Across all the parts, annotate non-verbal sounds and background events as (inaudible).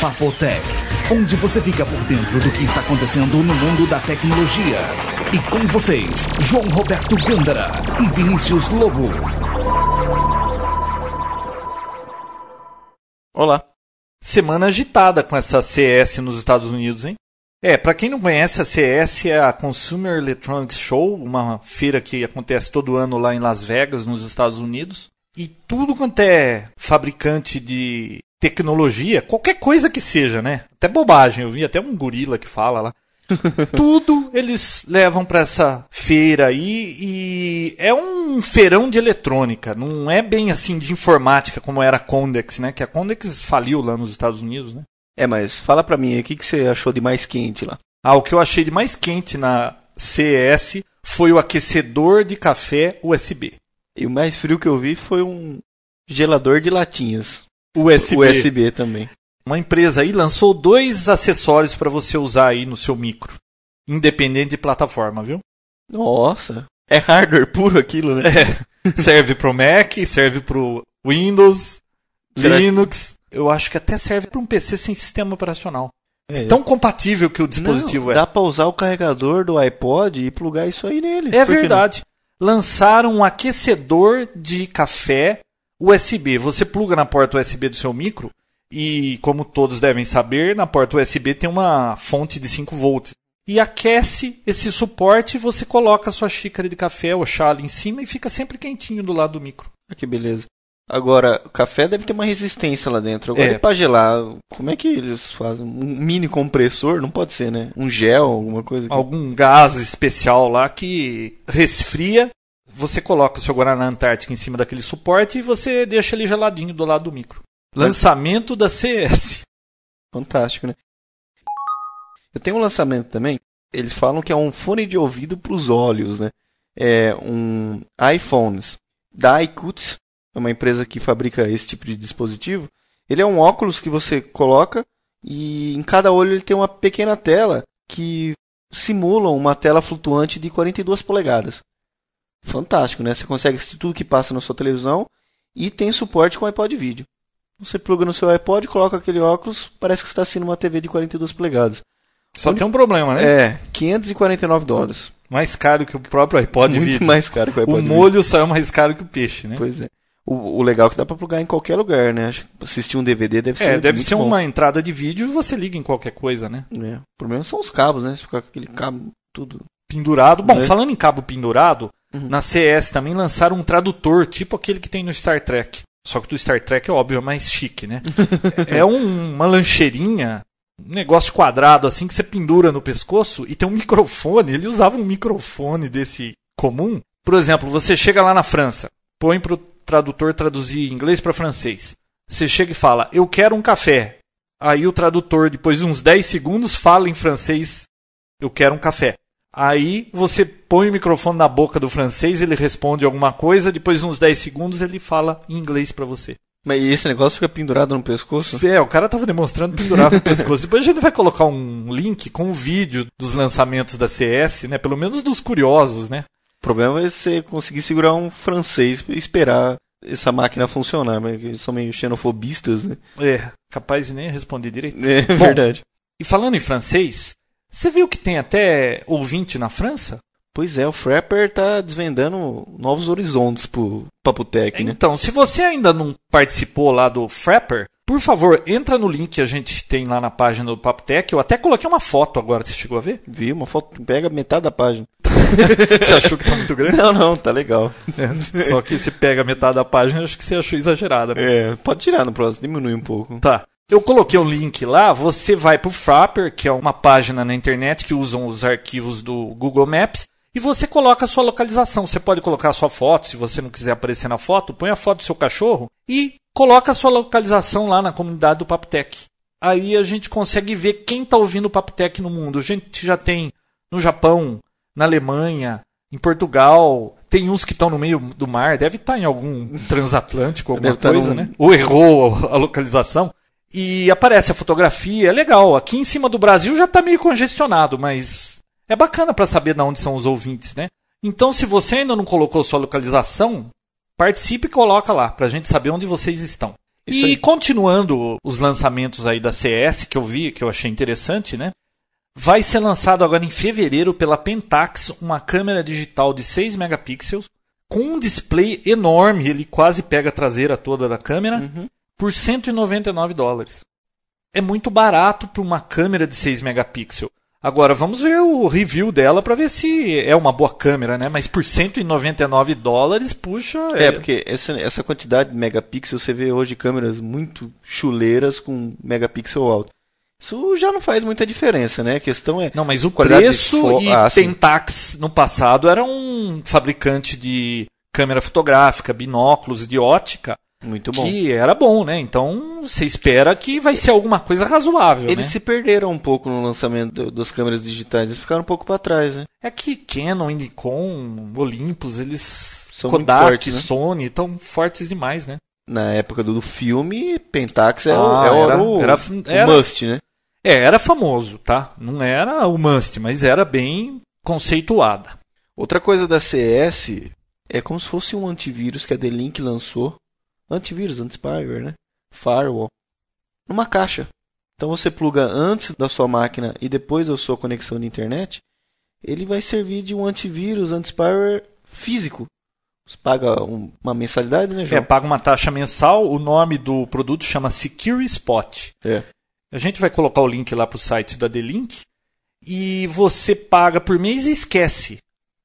Papotec, onde você fica por dentro do que está acontecendo no mundo da tecnologia. E com vocês, João Roberto Gândara e Vinícius Lobo. Olá. Semana agitada com essa CS nos Estados Unidos, hein? É, para quem não conhece, a CS é a Consumer Electronics Show, uma feira que acontece todo ano lá em Las Vegas, nos Estados Unidos. E tudo quanto é fabricante de tecnologia, qualquer coisa que seja, né? Até bobagem, eu vi até um gorila que fala lá. (laughs) Tudo eles levam para essa feira aí e é um feirão de eletrônica, não é bem assim de informática como era a Condex, né? Que a Condex faliu lá nos Estados Unidos, né? É, mas fala pra mim, o que, que você achou de mais quente lá? Ah, o que eu achei de mais quente na CES foi o aquecedor de café USB. E o mais frio que eu vi foi um gelador de latinhas. USB. USB também. Uma empresa aí lançou dois acessórios para você usar aí no seu micro, independente de plataforma, viu? Nossa, é hardware puro aquilo, né? É. (laughs) Serve pro Mac, serve pro Windows, Será que- Linux. Eu acho que até serve para um PC sem sistema operacional. É. Tão compatível que o dispositivo Não, é. Dá pra usar o carregador do iPod e plugar isso aí nele. É que verdade. Lançaram um aquecedor de café USB. Você pluga na porta USB do seu micro e, como todos devem saber, na porta USB tem uma fonte de 5 volts. E aquece esse suporte e você coloca a sua xícara de café ou chá ali em cima e fica sempre quentinho do lado do micro. Ah, Que beleza. Agora, o café deve ter uma resistência lá dentro. Agora, É. pra gelar, como é que eles fazem? Um mini compressor? Não pode ser, né? Um gel, alguma coisa? Algum gás especial lá que resfria. Você coloca o seu Guaraná Antártica em cima daquele suporte e você deixa ele geladinho do lado do micro. Lançamento da CS. Fantástico, né? Eu tenho um lançamento também. Eles falam que é um fone de ouvido para os olhos, né? É um iPhones da iQuts, é uma empresa que fabrica esse tipo de dispositivo. Ele é um óculos que você coloca e em cada olho ele tem uma pequena tela que simula uma tela flutuante de 42 polegadas. Fantástico, né? Você consegue assistir tudo que passa na sua televisão e tem suporte com iPod vídeo. Você pluga no seu iPod, coloca aquele óculos, parece que você está assistindo uma TV de 42 polegadas. Só tem um problema, né? É, 549 dólares. Mais caro que o próprio iPod Muito vídeo. mais caro que o (laughs) O iPod vídeo. molho só é mais caro que o peixe, né? Pois é. O, o legal é que dá pra plugar em qualquer lugar, né? Acho que assistir um DVD deve ser É, deve ser bom. uma entrada de vídeo e você liga em qualquer coisa, né? É, O problema são os cabos, né? Se ficar com aquele cabo tudo... Pendurado. Bom, É. falando em cabo pendurado, Uhum. na CS também lançaram um tradutor, tipo aquele que tem no Star Trek. Só que do Star Trek é óbvio, é mais chique, né? (laughs) é um- uma lancheirinha, um negócio quadrado assim que você pendura no pescoço e tem um microfone. Ele usava um microfone desse comum. Por exemplo, você chega lá na França, põe pro tradutor traduzir inglês para francês. Você chega e fala: "Eu quero um café". Aí o tradutor, depois de uns 10 segundos, fala em francês: "Eu quero um café". Aí você põe o microfone na boca do francês, ele responde alguma coisa, depois de uns 10 segundos ele fala em inglês para você. Mas esse negócio fica pendurado no pescoço? É, o cara tava demonstrando pendurar no pescoço. Depois a gente vai colocar um link com o vídeo dos lançamentos da CS, né? Pelo menos dos curiosos, né? O problema vai ser conseguir segurar um francês e esperar essa máquina funcionar, mas eles são meio xenofobistas, né? É, capaz de nem responder direito. É verdade. E falando em francês, você viu que tem até ouvinte na França? Pois é, o Frapper tá desvendando novos horizontes pro Papotec, né? Então, se você ainda não participou lá do Frapper, por favor, entra no link que a gente tem lá na página do Papotec. Eu até coloquei uma foto agora, você chegou a ver? Vi uma foto, pega metade da página. (laughs) Você achou que tá muito grande? Não, não, tá legal. (laughs) Só que se pega metade da página, acho que você achou exagerada, né? É, pode tirar no próximo, diminui um pouco. Tá. Eu coloquei um link lá, você vai pro Frapper, que é uma página na internet que usam os arquivos do Google Maps, e você coloca a sua localização. Você pode colocar a sua foto, se você não quiser aparecer na foto, põe a foto do seu cachorro e coloca a sua localização lá na comunidade do Papotec. Aí a gente consegue ver quem está ouvindo o Papotec no mundo. A gente já tem no Japão, na Alemanha, em Portugal, tem uns que estão no meio do mar, deve estar em algum transatlântico, alguma Deve tá coisa, num- né? Ou errou a localização. E aparece a fotografia, é legal. Aqui em cima do Brasil já está meio congestionado, mas é bacana para saber de onde são os ouvintes, né? Então, se você ainda não colocou sua localização, participe e coloca lá, para a gente saber onde vocês estão. Isso e aí. continuando os lançamentos aí da CS que eu vi, que eu achei interessante, né? Vai ser lançado agora em fevereiro pela Pentax uma câmera digital de 6 megapixels com um display enorme, ele quase pega a traseira toda da câmera, Uhum. Por 199 dólares. É muito barato para uma câmera de 6 megapixels. Agora vamos ver o review dela para ver se é uma boa câmera, né? Mas por 199 dólares, puxa, É, porque essa, essa quantidade de megapixels, você vê hoje câmeras muito chuleiras com megapixel alto. Isso já não faz muita diferença, né? A questão é. Não, mas o preço e Ah. Pentax no passado era um fabricante de câmera fotográfica, binóculos de ótica, Muito bom. que era bom, né? Então você espera que vai ser alguma coisa razoável, Eles né? se perderam um pouco no lançamento do- das câmeras digitais, eles ficaram um pouco para trás, né? É que Canon, Nikon, Olympus, eles São Kodak, fortes, né? Sony, estão fortes demais, né? Na época do filme, Pentax é, o- Ah, é o- era- o, era- era- must, né? É, era famoso, tá? Não era o must, mas era bem conceituada. Outra coisa da CS é como se fosse um antivírus que a D-Link lançou. Antivírus, anti-spyware, né? Firewall. Numa caixa. Então você pluga antes da sua máquina e depois da sua conexão de internet. Ele vai servir de um antivírus, anti-spyware físico. Você paga um- uma mensalidade, né, É, João? paga uma taxa mensal, o nome do produto chama Secure Spot. É. A gente vai colocar o link lá pro site da D-Link e você paga por mês e esquece.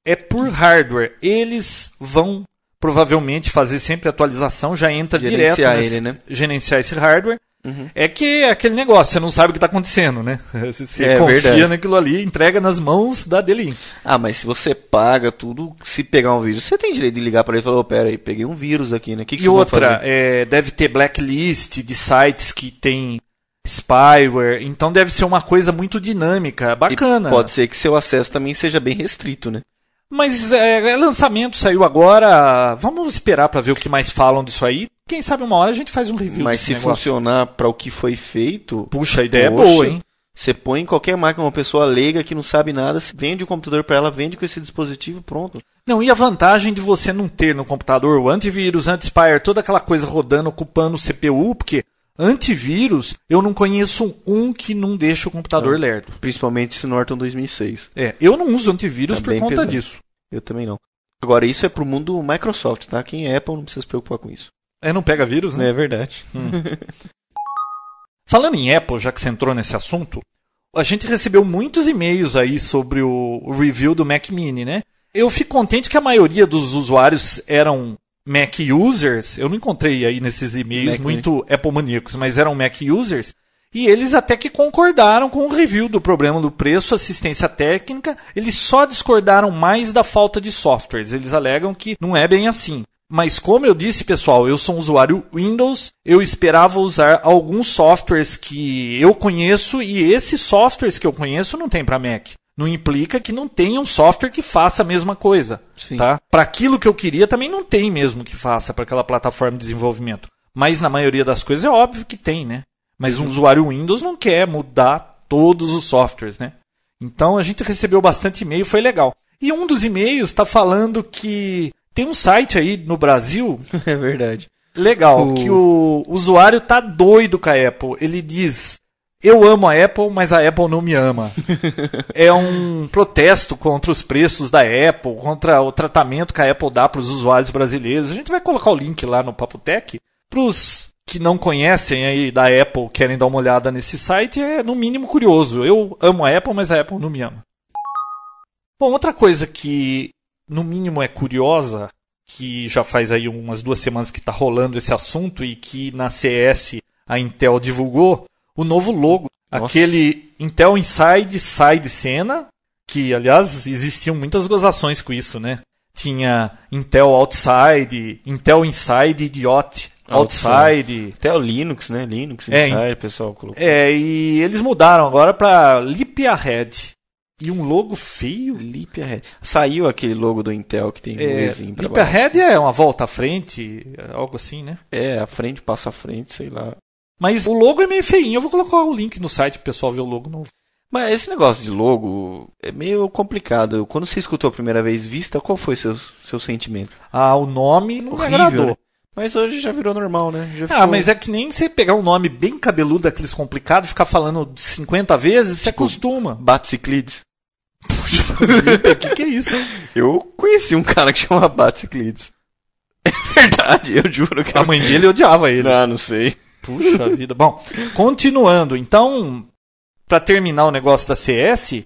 É por hardware. Eles vão provavelmente fazer sempre atualização, já entra direto Gerenciar nesse- ele, né? gerenciar esse hardware. Uhum. É que é aquele negócio, você não sabe o que está acontecendo, né? (laughs) Você, É confia verdade. naquilo ali, entrega nas mãos da D-Link. Ah, mas se você paga tudo, se pegar um vírus, você tem direito de ligar para ele e falar, ô, pera aí, peguei um vírus aqui, né? O que, que E outra, é, deve ter blacklist de sites que tem spyware, então deve ser uma coisa muito dinâmica, bacana. E pode ser que seu acesso também seja bem restrito, né? Mas é, é lançamento saiu agora, vamos esperar para ver o que mais falam disso aí. Quem sabe uma hora a gente faz um review Mas se negócio. funcionar para o que foi feito, Puxa, a ideia Poxa. é boa, hein? você põe em qualquer máquina uma pessoa leiga que não sabe nada, vende o computador para ela, vende com esse dispositivo, pronto. Não, e a vantagem de você não ter no computador o antivírus, anti-spyware, toda aquela coisa rodando, ocupando o CPU, porque antivírus, eu não conheço um que não deixa o computador lerdo. Principalmente esse Norton 2006. É, eu não uso antivírus Tá por conta pesado. disso. Eu também não. Agora, isso é pro mundo Microsoft, tá? Quem é Apple não precisa se preocupar com isso. É, não pega vírus, né? É verdade. (laughs) Falando em Apple, já que você entrou nesse assunto, a gente recebeu muitos e-mails aí sobre o, o review do Mac Mini, né? Eu fico contente que a maioria dos usuários eram Mac users. Eu não encontrei aí nesses e-mails Mac muito Apple maníacos, mas eram Mac users. E eles até que concordaram com o review do problema do preço, assistência técnica. Eles só discordaram mais da falta de softwares. Eles alegam que não é bem assim. Mas como eu disse, pessoal, eu sou um usuário Windows, eu esperava usar alguns softwares que eu conheço e esses softwares que eu conheço não tem para Mac. Não implica que não tenha um software que faça a mesma coisa, Sim. tá? Para aquilo que eu queria também não tem mesmo que faça para aquela plataforma de desenvolvimento. Mas na maioria das coisas é óbvio que tem, né? Mas um usuário Windows não quer mudar todos os softwares, né? Então a gente recebeu bastante e-mail, foi legal. E um dos e-mails está falando que tem um site aí no Brasil (laughs) É verdade. legal O- que o usuário tá doido com a Apple. Ele diz: "Eu amo a Apple, mas a Apple não me ama". (laughs) é um protesto contra os preços da Apple, contra o tratamento que a Apple dá para os usuários brasileiros. A gente vai colocar o link lá no Papo Tech para os que não conhecem aí da Apple, querem dar uma olhada nesse site, é no mínimo curioso. Eu amo a Apple, mas a Apple não me ama. Bom, outra coisa que no mínimo é curiosa, que já faz aí umas duas semanas que está rolando esse assunto e que na CS a Intel divulgou o novo logo, Nossa. aquele Intel Inside Side Cena, que aliás existiam muitas gozações com isso, né? Tinha Intel Outside, Intel Inside Idiot Outside. Até o Linux, né? Linux É, Inside, o pessoal colocou. É, e eles mudaram agora para Lip Ahead. E um logo feio. Leap Ahead. Saiu aquele logo do Intel que tem um É, Ezinho pra Lip baixo. Ahead é uma volta à frente, algo assim, né? É, a frente passa a frente, sei lá. Mas o logo é meio feinho. Eu vou colocar o link no site pro pessoal ver o logo novo. Mas esse negócio de logo é meio complicado. Quando você escutou a primeira vez vista, qual foi seu seu sentimento? Ah, o nome não Horrível, agradou. né? Mas hoje já virou normal, né? Já Ah, ficou- mas é que nem você pegar um nome bem cabeludo, daqueles complicados, ficar falando 50 vezes, você acostuma. Batsiclides. O que, que é isso, hein? (laughs) Eu conheci um cara que chama Batsiclides. (laughs) É verdade, eu juro que A mãe dele odiava ele. Não, não sei. Puxa vida. Bom, continuando. Então, pra terminar o negócio da CS,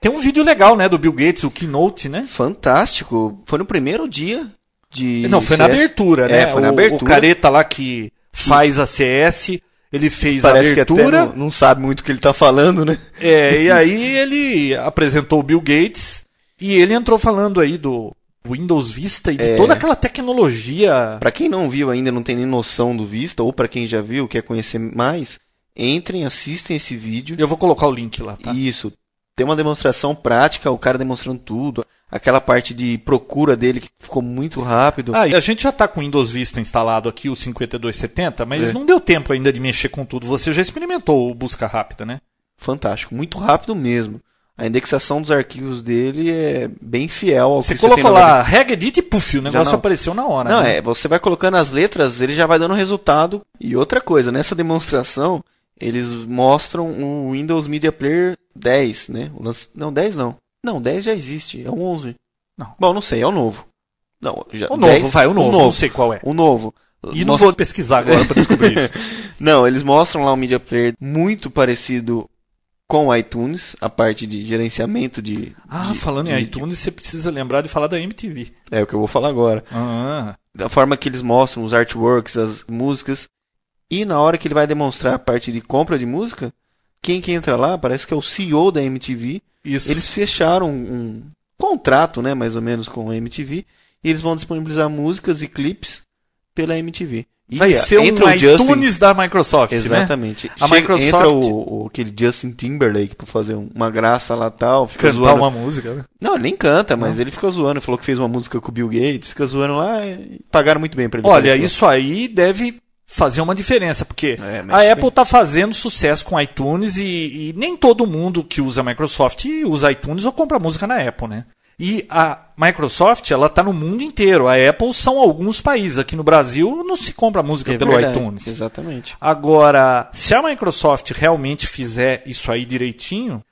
tem um vídeo legal, né, do Bill Gates, o Keynote, né? Fantástico. Foi no primeiro dia de. Não, foi na CS. abertura, né? É, foi na O- abertura. O careta lá que faz a CS, ele fez Parece a que até abertura. não, não sabe muito o que ele tá falando, né? É, e aí ele apresentou o Bill Gates e ele entrou falando aí do Windows Vista e de É. toda aquela tecnologia. Pra quem não viu ainda, não tem nem noção do Vista, ou pra quem já viu, quer conhecer mais, entrem, assistem esse vídeo. Eu vou colocar o link lá, tá? Isso. Tem uma demonstração prática, o cara demonstrando tudo. Aquela parte de procura dele que ficou muito rápido. Ah, e a gente já tá com o Windows Vista instalado aqui, o 5270, mas É. não deu tempo ainda de mexer com tudo. Você já experimentou o busca rápida, né? Fantástico, muito rápido mesmo. A indexação dos arquivos dele é bem fiel ao Você que você colocou lá regedit e puff, o negócio não. apareceu na hora. Não, né? é, você vai colocando as letras, ele já vai dando resultado. E outra coisa, nessa demonstração, eles mostram o Windows Media Player 10, né? Lance- Não, 10 não. Não, 10 já existe, é o 11. Não. Bom, não sei, é o novo. Não, já, O novo, 10 vai, o novo, O não novo. sei qual é. O novo. E não vou pesquisar agora pra descobrir (laughs) isso. Não, eles mostram lá um Media Player muito parecido com o iTunes, a parte de gerenciamento de. Ah, de- falando em de- iTunes, você precisa lembrar de falar da MTV. É o que eu vou falar agora. Ah, da forma que eles mostram os artworks, as músicas. E na hora que ele vai demonstrar a parte de compra de música, quem que entra lá parece que é o CEO da MTV. isso. Eles fecharam um contrato, né, mais ou menos, com a MTV. E eles vão disponibilizar músicas e clipes pela MTV. Vai ser um o Justin- iTunes da Microsoft, né? Exatamente. A Chega- Microsoft- Entra o, o- aquele Justin Timberlake pra fazer um- uma graça lá tal. Fica Cantar zoando. uma música, né? Não, ele nem canta, mas ele fica zoando. Falou que fez uma música com o Bill Gates, fica zoando lá e pagaram muito bem pra ele. Olha, aparecer. isso aí deve fazer uma diferença, porque É, a. Apple está fazendo sucesso com iTunes e, e nem todo mundo que usa a Microsoft usa iTunes ou compra música na Apple, né? E a Microsoft, ela tá no mundo inteiro. A Apple são alguns países. Aqui no Brasil não se compra música É pelo verdade, iTunes. Exatamente. Agora, se a Microsoft realmente fizer isso aí direitinho,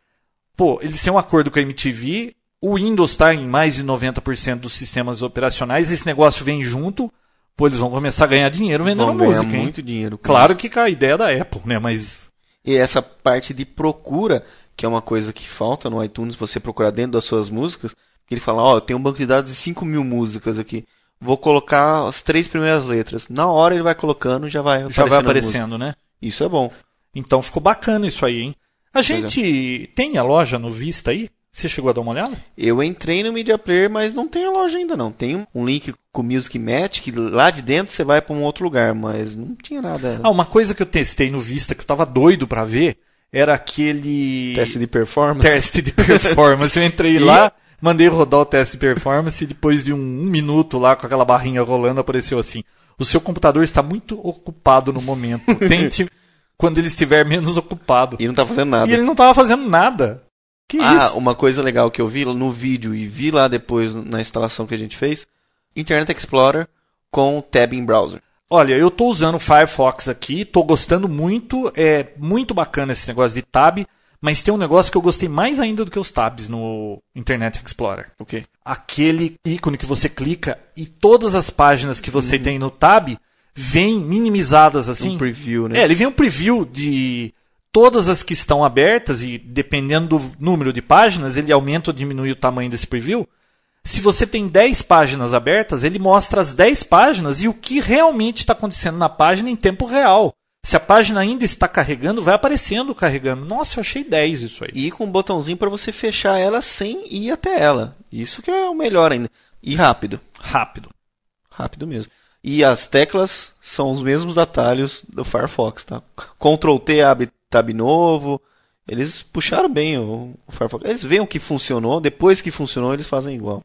pô, eles têm um acordo com a MTV, o Windows está em mais de 90% dos sistemas operacionais, esse negócio vem junto, pô, eles vão começar a ganhar dinheiro vendendo Vão ganhar música, hein? muito dinheiro. Claro que com a ideia da Apple, né? Mas. E essa parte de procura, que é uma coisa que falta no iTunes, você procurar dentro das suas músicas, ele fala, ó, eu tenho um banco de dados de 5 mil músicas aqui. Vou colocar as três primeiras letras. Na hora ele vai colocando já vai Já vai aparecendo, né? Isso é bom. Então ficou bacana isso aí, hein? A gente tem a loja no Vista aí? Você chegou a dar uma olhada? Eu entrei no Media Player, mas não tem a loja ainda não. Tem um- link com o Music Match, que lá de dentro você vai para um outro lugar, mas não tinha nada. Ah, uma coisa que eu testei no Vista que eu tava doido pra ver era aquele. Teste de performance. teste de performance. Eu entrei (laughs) lá, mandei rodar o teste de performance e depois de um, um minuto lá com aquela barrinha rolando apareceu assim: o seu computador está muito ocupado no momento. (laughs) Tente quando ele estiver menos ocupado. E não tá fazendo nada. E ele não estava fazendo nada. Que Ah, isso? uma coisa legal que eu vi no vídeo e vi lá depois na instalação que a gente fez, Internet Explorer com tab em browser. Olha, eu tô usando o Firefox aqui, tô gostando muito, é muito bacana esse negócio de tab, mas tem um negócio que eu gostei mais ainda do que os tabs no Internet Explorer. O quê? Aquele ícone que você clica e todas as páginas que você tem no tab vêm minimizadas assim. Um preview, né? É, ele vem um preview de todas as que estão abertas e dependendo do número de páginas, ele aumenta ou diminui o tamanho desse preview. Se você tem 10 páginas abertas, ele mostra as 10 páginas e o que realmente está acontecendo na página em tempo real. Se a página ainda está carregando, vai aparecendo carregando. Nossa, eu achei 10 isso aí. E com um botãozinho para você fechar ela sem ir até ela. Isso que é o melhor ainda. E rápido. Rápido. Rápido mesmo. E as teclas são os mesmos atalhos do Firefox, tá? Ctrl T abre tab novo. Eles puxaram bem o, o Firefox. Eles veem o que funcionou, depois que funcionou, eles fazem igual.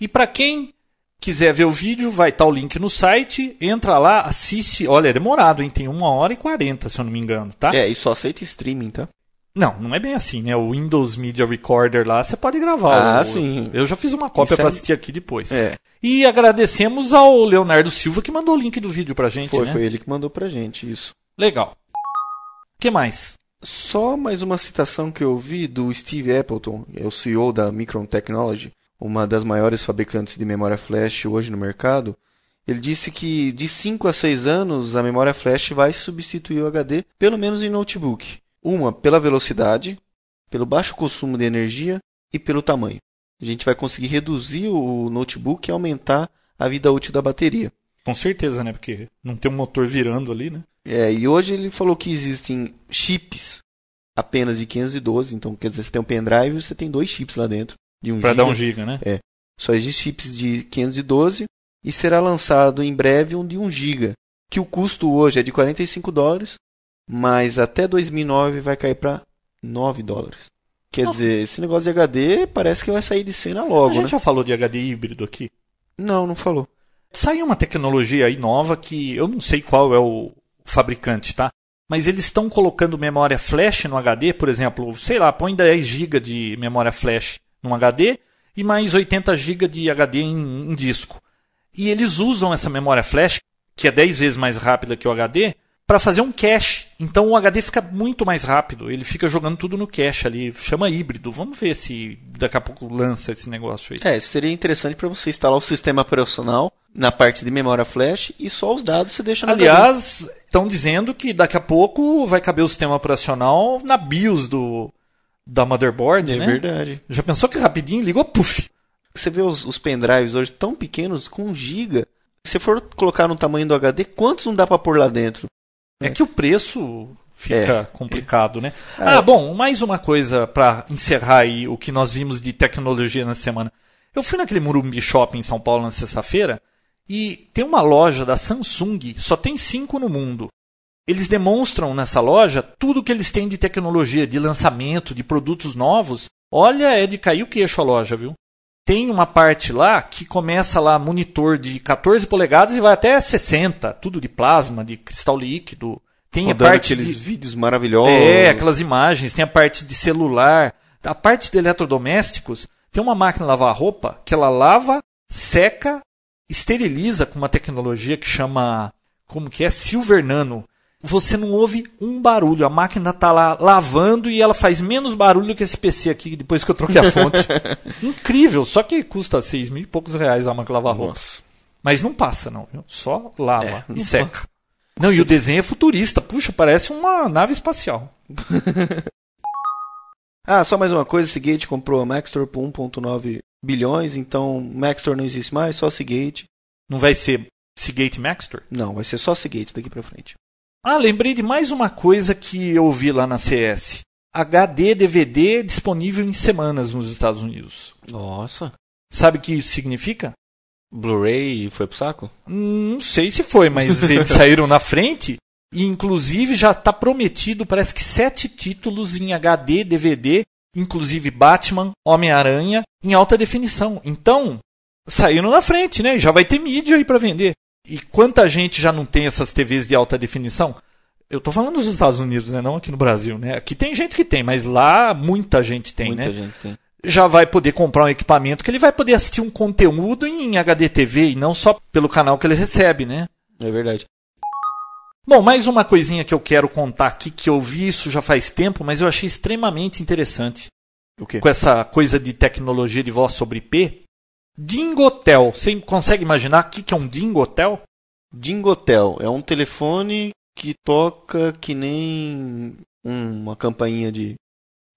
E para quem quiser ver o vídeo, vai estar o link no site, entra lá, assiste. Olha, é demorado, hein? Tem 1 hora e 40, se eu não me engano, tá? É, e só aceita streaming, tá? Não, não é bem assim, né? O Windows Media Recorder lá, você pode gravar. Ah, o- sim. Eu já fiz uma cópia é- para assistir aqui depois. É, E agradecemos ao Leonardo Silva que mandou o link do vídeo pra gente, foi, né? foi ele que mandou pra gente isso. Legal. O que mais? Só mais uma citação que eu vi do Steve Appleton, é o CEO da Micron Technology, uma das maiores fabricantes de memória flash hoje no mercado. Ele disse que de 5 a 6 anos a memória flash vai substituir o HD, pelo menos em notebook. Uma pela velocidade, pelo baixo consumo de energia e pelo tamanho. A gente vai conseguir reduzir o notebook e aumentar a vida útil da bateria. Com certeza, né? Porque não tem um motor virando ali, né? É, e hoje ele falou que existem chips apenas de 512, então quer dizer, você tem um pendrive, você tem dois chips lá dentro de um Pra giga. dar um giga, né? Só existem chips de 512 e será lançado em breve um de 1 giga, que o custo hoje é de 45 dólares, mas até 2009 vai cair para 9 dólares. Quer dizer, esse negócio de HD parece que vai sair de cena A logo, gente né? já falou de HD híbrido aqui. Não, não falou. Saiu uma tecnologia aí nova que eu não sei qual é o fabricante, tá? Mas eles estão colocando memória flash no HD, por exemplo, sei lá, põe 10 GB de memória flash num HD e mais 80 GB de HD em, em disco. E eles usam essa memória flash, que é 10 vezes mais rápida que o HD, para fazer um cache. Então o HD fica muito mais rápido. Ele fica jogando tudo no cache ali. Chama híbrido. Vamos ver se daqui a pouco lança esse negócio aí. É, seria interessante para você instalar o sistema operacional na parte de memória flash e só os dados você deixa no. Aliás, estão dizendo que daqui a pouco vai caber o sistema operacional na BIOS do, da motherboard, É né? verdade. Já pensou que rapidinho ligou, puf! Você vê os, os pendrives hoje tão pequenos, com 1 giga. Se for colocar no tamanho do HD, quantos não dá para pôr lá dentro? É que o preço fica complicado, né? É. Ah, bom, mais uma coisa para encerrar aí o que nós vimos de tecnologia na semana. Eu fui naquele Murumbi Shopping em São Paulo na sexta-feira e tem uma loja da Samsung, só tem cinco no mundo. Eles demonstram nessa loja tudo que eles têm de tecnologia, de lançamento, de produtos novos. Olha, é de cair o queixo a loja, viu? Tem uma parte lá que começa lá monitor de 14 polegadas e vai até 60, tudo de plasma, de cristal líquido. Tem a Rodando parte aqueles de... vídeos maravilhosos. É, aquelas imagens, tem a parte de celular, a parte de eletrodomésticos. Tem uma máquina de lavar roupa que ela lava, seca, esteriliza com uma tecnologia que chama, como que é, Silver Nano. Você não ouve um barulho, a máquina tá lá lavando e ela faz menos barulho que esse PC aqui depois que eu troquei a fonte. (laughs) Incrível, só que custa seis mil e poucos reais a máquina lavar roupa. Nossa. Mas não passa, não. Viu? Só lava É, e seca. Não, e o desenho é futurista. Puxa, parece uma nave espacial. (laughs) Ah, só mais uma coisa, Seagate comprou a Maxtor por 1.9 bilhões, então Maxtor não existe mais, só Seagate. Não vai ser Seagate Maxtor? Não, vai ser só Seagate daqui pra frente. Ah, lembrei de mais uma coisa que eu vi lá na CS. HD DVD disponível em semanas nos Estados Unidos. Nossa. Sabe o que isso significa? Blu-ray foi pro saco? Não sei se foi, mas eles (laughs) saíram na frente. E inclusive já está prometido, parece que sete títulos em HD, DVD, inclusive Batman, Homem-Aranha, em alta definição. Então, saíram na frente, né? Já vai ter mídia aí para vender. E quanta gente já não tem essas TVs de alta definição? Eu tô falando dos Estados Unidos, né? Não aqui no Brasil, né? Aqui tem gente que tem, mas lá muita gente tem, Muita né? gente tem. já vai poder comprar um equipamento que ele vai poder assistir um conteúdo em HD TV e não só pelo canal que ele recebe, né? É verdade. Bom, mais uma coisinha que eu quero contar aqui, que eu vi isso já faz tempo, mas eu achei extremamente interessante. O quê? Com essa coisa de tecnologia de voz sobre IP. Dingotel. Você consegue imaginar o que que é um Dingotel? Dingotel é um telefone que toca que nem uma campainha de,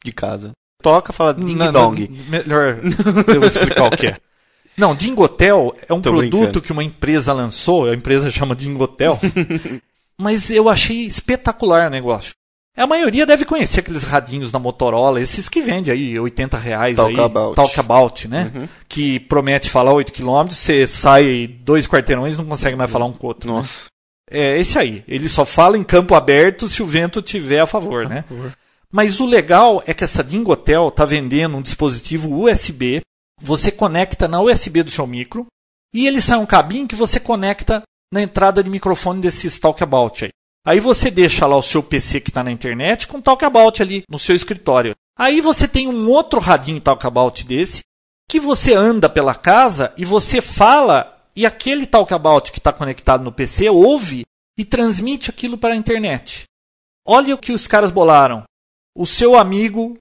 de casa. Toca, fala ding Não, dong. não, Melhor eu explicar o que é. (laughs) Não, Dingotel é um Tô produto brincando. que uma empresa lançou, a empresa chama Dingotel. (laughs) mas eu achei espetacular o negócio. A maioria deve conhecer aqueles radinhos da Motorola, esses que vende aí 80 reais aí, Talkabout. Talkabout, né? Uhum. Que promete falar 8 km, você sai dois quarteirões e não consegue mais falar um com o outro. né? Nossa. É esse aí. Ele só fala em campo aberto se o vento tiver a favor, né? Mas o legal é que essa Dingotel está vendendo um dispositivo USB. Você conecta na USB do seu micro e ele sai um cabinho que você conecta na entrada de microfone desses Talkabout aí. Aí você deixa lá o seu PC que está na internet com talkabout ali no seu escritório. Aí você tem um outro radinho talkabout desse que você anda pela casa e você fala e aquele talkabout que está conectado no PC ouve e transmite aquilo para a internet. Olha o que os caras bolaram. O seu amigo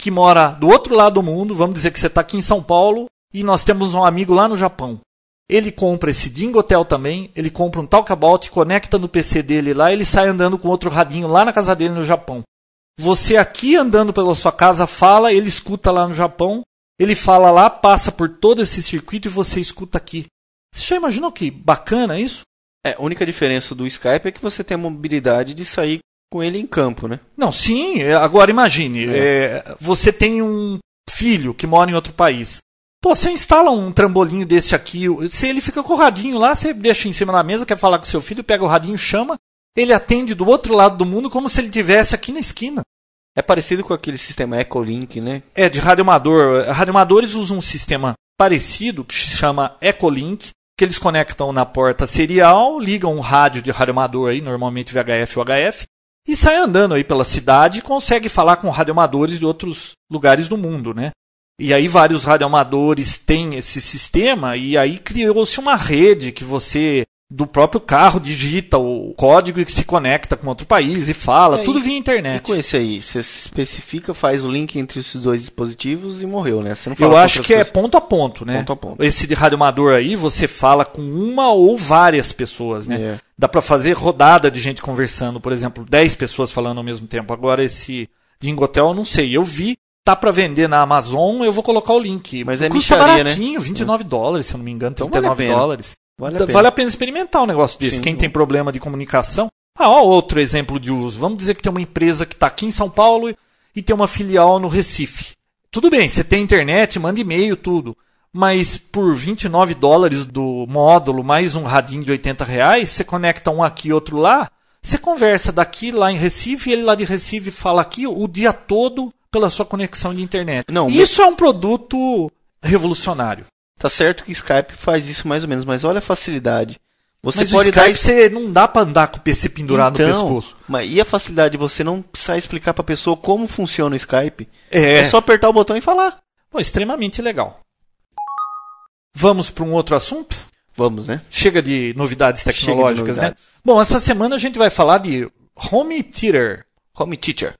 que mora do outro lado do mundo, vamos dizer que você está aqui em São Paulo e nós temos um amigo lá no Japão. Ele compra esse Dingotel também, ele compra um Talkabout, conecta no PC dele lá, ele sai andando com outro radinho lá na casa dele no Japão. Você aqui andando pela sua casa fala, ele escuta lá no Japão, ele fala lá, passa por todo esse circuito e você escuta aqui. Você já imaginou que bacana isso? É, a única diferença do Skype é que você tem a mobilidade de sair com ele em campo, né? Não, sim. É, agora imagine, é. É, você tem um filho que mora em outro país. Pô, você instala um trambolinho desse aqui, se ele fica com o radinho lá, você deixa em cima da mesa, quer falar com seu filho, pega o radinho, chama, ele atende do outro lado do mundo como se ele estivesse aqui na esquina. É parecido com aquele sistema Echolink, né? É, de radioamador. Radioamadores usam um sistema parecido que se chama Echolink, que eles conectam na porta serial, ligam um rádio de radioamador aí, normalmente VHF ou HF, e sai andando aí pela cidade e consegue falar com radioamadores de outros lugares do mundo, né? E aí vários radioamadores têm esse sistema e aí criou-se uma rede que você do próprio carro digita o código e que se conecta com outro país e fala, é, tudo via internet. E com esse aí, você especifica, faz o link entre esses dois dispositivos e morreu, né? Você não Eu acho que é é ponto a ponto, né? Ponto a ponto. Esse de radioamador aí, você fala com uma ou várias pessoas, né? É. Dá para fazer rodada de gente conversando, por exemplo, 10 pessoas falando ao mesmo tempo. Agora esse de Ingotel eu não sei. Eu vi tá para vender na Amazon, eu vou colocar o link. Mas é Custa micharia, baratinho, né? 29 dólares, se eu não me engano, então 39 vale dólares. Vale a, pena. vale a pena experimentar um negócio desse. Sim, Quem tem problema de comunicação. Ah, ó, outro exemplo de uso. Vamos dizer que tem uma empresa que está aqui em São Paulo e tem uma filial no Recife. Tudo bem, você tem internet, manda e-mail, tudo. Mas por 29 dólares do módulo, mais um radinho de 80 reais, você conecta um aqui e outro lá, você conversa daqui lá em Recife, ele lá de Recife fala aqui o dia todo pela sua conexão de internet. Não, Isso mas... é um produto revolucionário. Tá certo que o Skype faz isso mais ou menos, mas olha a facilidade. Você mas pode o Skype dar... você não dá para andar com o PC pendurado então, no pescoço. Mas e a facilidade de você não precisar explicar para a pessoa como funciona o Skype? É. é só apertar o botão e falar. Pô, extremamente legal. Vamos para um outro assunto? Vamos, né? Chega de novidades tecnológicas, de né? novidades. né? Bom, essa semana a gente vai falar de Home Theater. Home Teacher.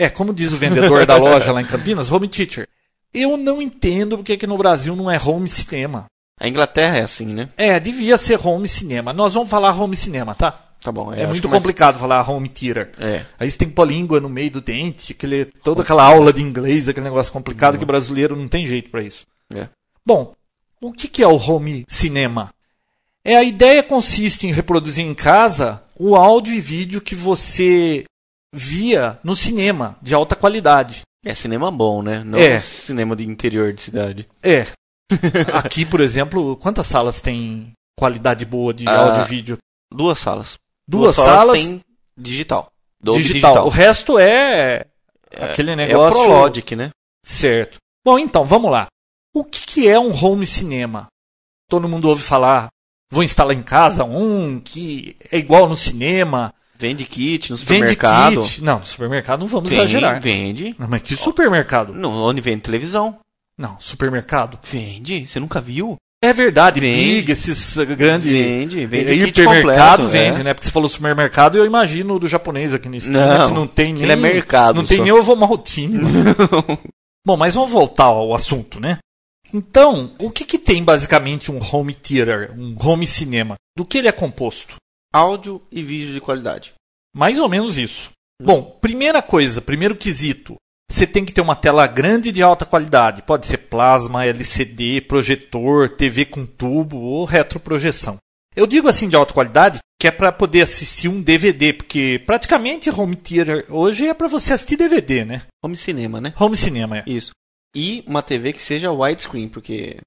É, como diz o vendedor da loja lá em Campinas, Home Teacher. Eu não entendo porque que no Brasil não é home cinema. A Inglaterra é assim, né? É, devia ser home cinema. Nós vamos falar home cinema, tá? Tá bom. É, muito complicado mais... falar home theater. É. Aí você tem que pôr língua no meio do dente, aquele, toda aquela aula de inglês, aquele negócio complicado que o brasileiro não tem jeito para isso. É. Bom, o que, que é o home cinema? É a ideia consiste em reproduzir em casa o áudio e vídeo que você via no cinema de alta qualidade. É cinema bom, né? Não é. cinema de interior de cidade. É. (laughs) Aqui, por exemplo, quantas salas tem qualidade boa de ah, áudio e vídeo? Duas salas. Duas, duas salas, tem digital. Digital. digital. O resto é, é aquele negócio. É o Prologic, né? Certo. Bom, então, vamos lá. O que, que é um home cinema? Todo mundo ouve falar, vou instalar em casa um que é igual no cinema, Vende kit no supermercado. Vende kit. Não, no supermercado não vamos Tem, exagerar. Vende. Mas que supermercado? No, onde vende televisão. Não, supermercado. Vende. Você nunca viu? É verdade, vende. Big, esses grandes. Vende, vende. Hipermercado vende, é. né? Porque você falou supermercado, eu imagino do japonês aqui nesse não, que não tem nem. Ele é mercado. Não tem só. nem ovo maltine. (laughs) Bom, mas vamos voltar ao assunto, né? Então, o que, que tem basicamente um home theater, um home cinema? Do que ele é composto? Áudio e vídeo de qualidade. Mais ou menos isso. Bom, primeira coisa, primeiro quesito. Você tem que ter uma tela grande de alta qualidade. Pode ser plasma, LCD, projetor, TV com tubo ou retroprojeção. Eu digo assim de alta qualidade que é para poder assistir um DVD, porque praticamente home theater hoje é para você assistir DVD, né? Home cinema, né? Home cinema, é. Isso. E uma TV que seja widescreen, porque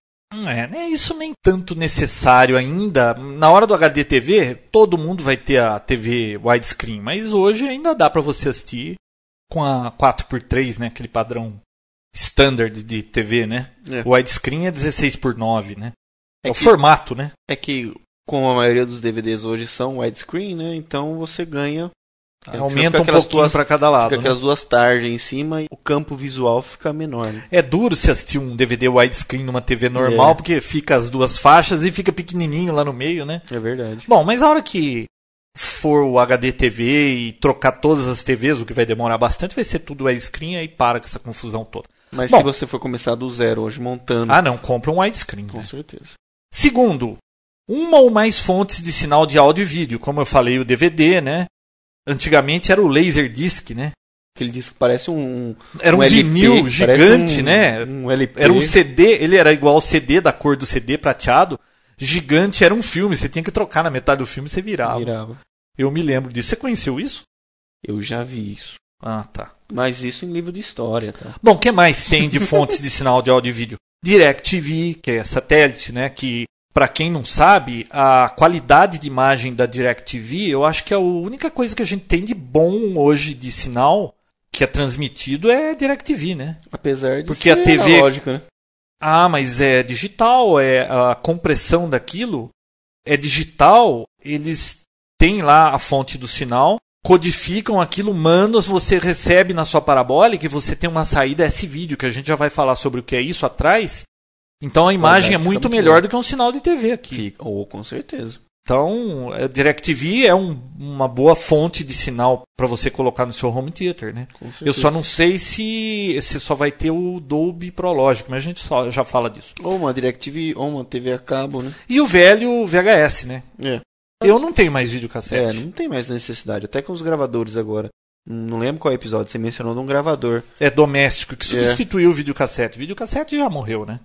é, né? Isso nem tanto necessário ainda. Na hora do HD TV, todo mundo vai ter a TV widescreen, mas hoje ainda dá para você assistir com a 4x3, né? Aquele padrão standard de TV, né? É. O widescreen é 16 por 9, né? É, é o formato, né? É que como a maioria dos DVDs hoje são widescreen, né? Então você ganha. É, Aumenta um pouquinho duas- para cada lado. Fica né? aquelas duas tarjas em cima e o campo visual fica menor. Né? É duro se assistir um DVD widescreen numa TV normal, É. porque fica as duas faixas e fica pequenininho lá no meio, né? É verdade. Bom, mas a hora que for o HD TV e trocar todas as TVs, o que vai demorar bastante, vai ser tudo widescreen aí para com essa confusão toda. Mas Bom. se você for começar do zero hoje montando, Ah, não, compra um widescreen. com né? certeza. Segundo, uma ou mais fontes de sinal de áudio e vídeo, como eu falei, o DVD, né? Antigamente era o Laserdisc, né? Aquele disco parece um. Era um, LP, vinil gigante, um- né? Um LP. Era um CD, ele era igual ao CD, da cor do CD prateado. Gigante, era um filme, você tinha que trocar na metade do filme e você virava. Virava. Eu me lembro disso. Você conheceu isso? Eu já vi isso. Ah, tá. Mas isso em livro de história, tá? Bom, o que mais tem de fontes de sinal de áudio e vídeo? DirecTV, que é satélite, né? Que, para quem não sabe, a qualidade de imagem da DirecTV, eu acho que é a única coisa que a gente tem de bom hoje de sinal que é transmitido é DirecTV, né? Apesar de Porque a ser TV analógica, né? Ah, mas é digital, é a compressão daquilo é digital, eles têm lá a fonte do sinal, codificam aquilo, mandam, você recebe na sua parabólica e você tem uma saída S-vídeo, que a gente já vai falar sobre o que é isso atrás. Então a imagem é muito melhor do que um sinal de TV aqui. Fica. Ou com certeza. Então, a DirecTV é um- uma boa fonte de sinal para você colocar no seu home theater, né? Eu só não sei se se só vai ter o Dolby Pro Logic, mas a gente só, já fala disso. Ou uma DirecTV, ou uma TV a cabo, né? E o velho VHS, né? É. Eu não tenho mais videocassete. É, não tem mais necessidade. Até com os gravadores agora. Não lembro qual episódio, você mencionou de um gravador. É doméstico que É. substituiu o videocassete. O videocassete já morreu, né?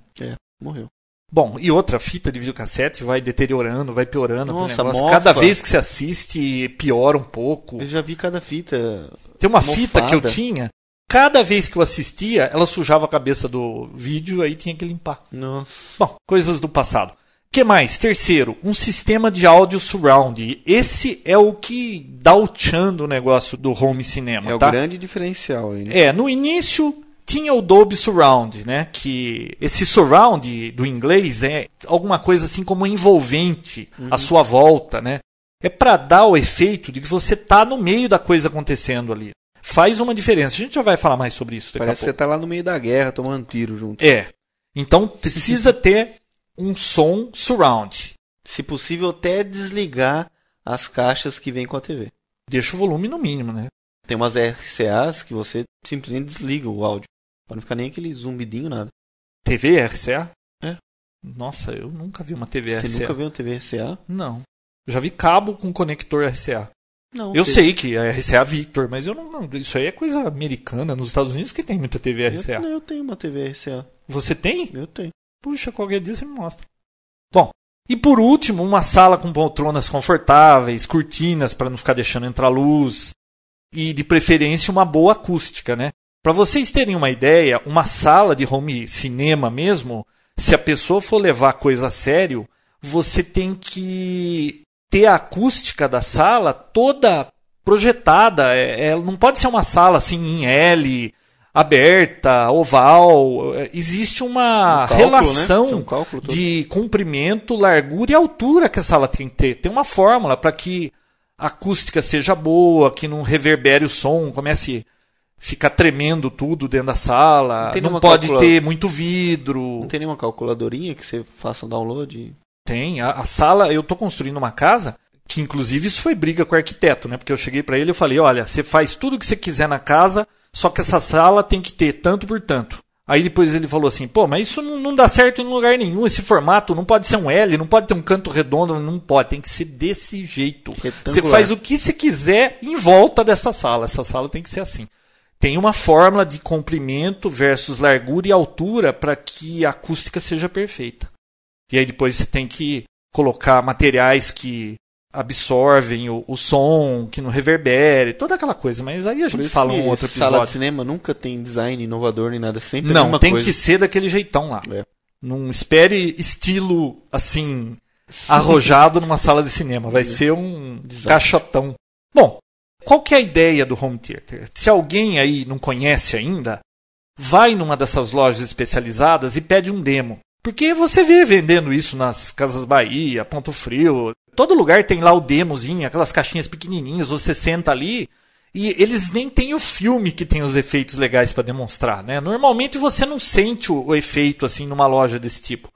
Morreu. Bom, e outra fita de videocassete vai deteriorando, vai piorando. Nossa, negócio. mofa. Cada vez que você assiste, piora um pouco. Eu já vi cada fita. Tem uma mofada. fita que eu tinha, cada vez que eu assistia, ela sujava a cabeça do vídeo, aí tinha que limpar. Nossa. Bom, coisas do passado. que mais? Terceiro, um sistema de áudio surround. Esse é o que dá o tchan do negócio do home cinema, É tá? o grande diferencial aí, né? É, no início tinha o Dolby Surround, né? Que esse surround do inglês é alguma coisa assim como envolvente à sua volta, né? É para dar o efeito de que você tá no meio da coisa acontecendo ali. Faz uma diferença. A gente já vai falar mais sobre isso daqui Parece a que pouco. você tá lá no meio da guerra tomando tiro junto. É. Então precisa (laughs) ter um som surround. Se possível, até desligar as caixas que vem com a TV. Deixa o volume no mínimo, né? Tem umas RCAs que você simplesmente desliga o áudio. Pra não ficar nem aquele zumbidinho, nada. TV RCA? É. Nossa, eu nunca vi uma TV Você RCA. nunca viu uma TV RCA? Não. Eu já vi cabo com conector RCA. Não. Eu sei que é RCA Victor, mas eu não, não- Isso aí é coisa americana. Nos Estados Unidos que tem muita TV Eu, RCA. não, eu tenho uma TV RCA. Você tem? Eu tenho. Puxa, qualquer dia você me mostra. Bom, e por último, uma sala com poltronas confortáveis, cortinas para não ficar deixando entrar luz. E de preferência uma boa acústica, né? Para vocês terem uma ideia, uma sala de home cinema mesmo, se a pessoa for levar a coisa a sério, você tem que ter a acústica da sala toda projetada. É, é- não pode ser uma sala assim em L, aberta, oval. É, Existe uma Um cálculo, né? relação Tem um cálculo de comprimento, largura e altura que a sala tem que ter. Tem uma fórmula para que a acústica seja boa, que não reverbere o som, comece ficar tremendo tudo dentro da sala. Não Não pode calcula- ter muito vidro. Não tem nenhuma calculadorinha que você faça um download? Tem. A, a sala, eu estou construindo uma casa, que inclusive isso foi briga com o arquiteto, né? Porque eu cheguei para ele e falei: olha, você faz tudo o que você quiser na casa, só que essa sala tem que ter tanto por tanto. Aí depois ele falou assim: pô, mas isso não, não dá certo em lugar nenhum. Esse formato não pode ser um L, não pode ter um canto redondo, não pode. Tem que ser desse jeito. Você faz o que você quiser em volta dessa sala. Essa sala tem que ser assim. Tem uma fórmula de comprimento versus largura e altura para que a acústica seja perfeita. E aí depois você tem que colocar materiais que absorvem o, o som, que não reverbere, toda aquela coisa. Mas aí a gente fala um outro Sala de episódio. cinema nunca tem design inovador nem nada. Sempre a Não, tem coisa. que ser daquele jeitão lá. É. Não espere estilo assim arrojado numa sala de cinema. Vai ser um Desastre. caixotão. Bom, qual que é a ideia do home theater? Se alguém aí não conhece ainda, vai numa dessas lojas especializadas e pede um demo. Porque você vê vendendo isso nas Casas Bahia, Ponto Frio, todo lugar tem lá o demozinho, aquelas caixinhas pequenininhas, você senta ali e eles nem têm o filme que tem os efeitos legais para demonstrar, né? Normalmente você não sente o, o efeito assim numa loja desse tipo.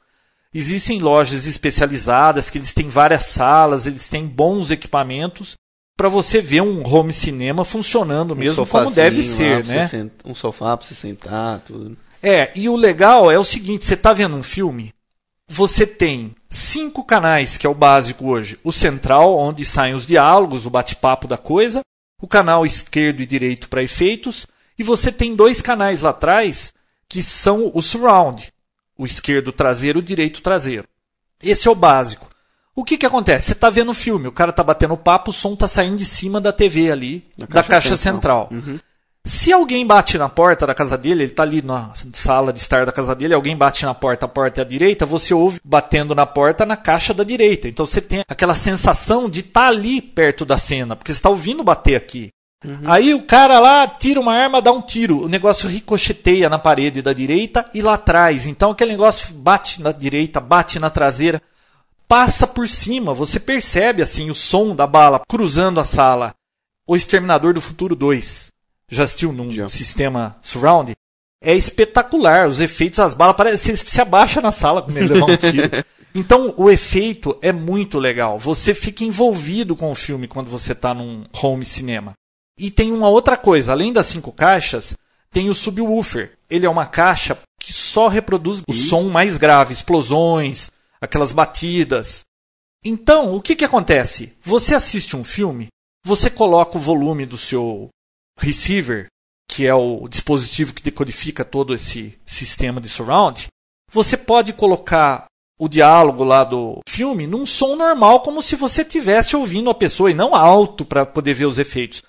Existem lojas especializadas que eles têm várias salas, eles têm bons equipamentos para você ver um home cinema funcionando mesmo como deve ser, né? Senta, um sofá para você sentar, tudo. É, e o legal é o seguinte: você está vendo um filme, você tem cinco canais, que é o básico hoje. O central, onde saem os diálogos, o bate-papo da coisa. O canal esquerdo e direito para efeitos. E você tem dois canais lá atrás, que são o surround. O esquerdo traseiro e o direito traseiro. Esse é o básico. O que, que acontece? Você está vendo o filme, o cara está batendo papo, o som está saindo de cima da TV ali, caixa da caixa central. central. Uhum. Se alguém bate na porta da casa dele, ele está ali na sala de estar da casa dele, alguém bate na porta, a porta é à direita, você ouve batendo na porta na caixa da direita. Então você tem aquela sensação de estar tá ali perto da cena, porque você está ouvindo bater aqui. Uhum. Aí o cara lá tira uma arma, dá um tiro. O negócio ricocheteia na parede da direita e lá atrás. Então aquele negócio bate na direita, bate na traseira, passa por cima. Você percebe assim o som da bala cruzando a sala. O Exterminador do Futuro 2 já assistiu num já. sistema surround, é espetacular. Os efeitos, as balas, parece você se abaixa na sala quando ele levar um tiro. (laughs) Então, o efeito é muito legal. Você fica envolvido com o filme quando você está num home cinema. E tem uma outra coisa, além das cinco caixas, tem o subwoofer. Ele é uma caixa que só reproduz o som mais grave, explosões, aquelas batidas. Então, o que, que acontece? Você assiste um filme, você coloca o volume do seu receiver, que é o dispositivo que decodifica todo esse sistema de surround, você pode colocar o diálogo lá do filme num som normal, como se você estivesse ouvindo a pessoa e não alto para poder ver os efeitos.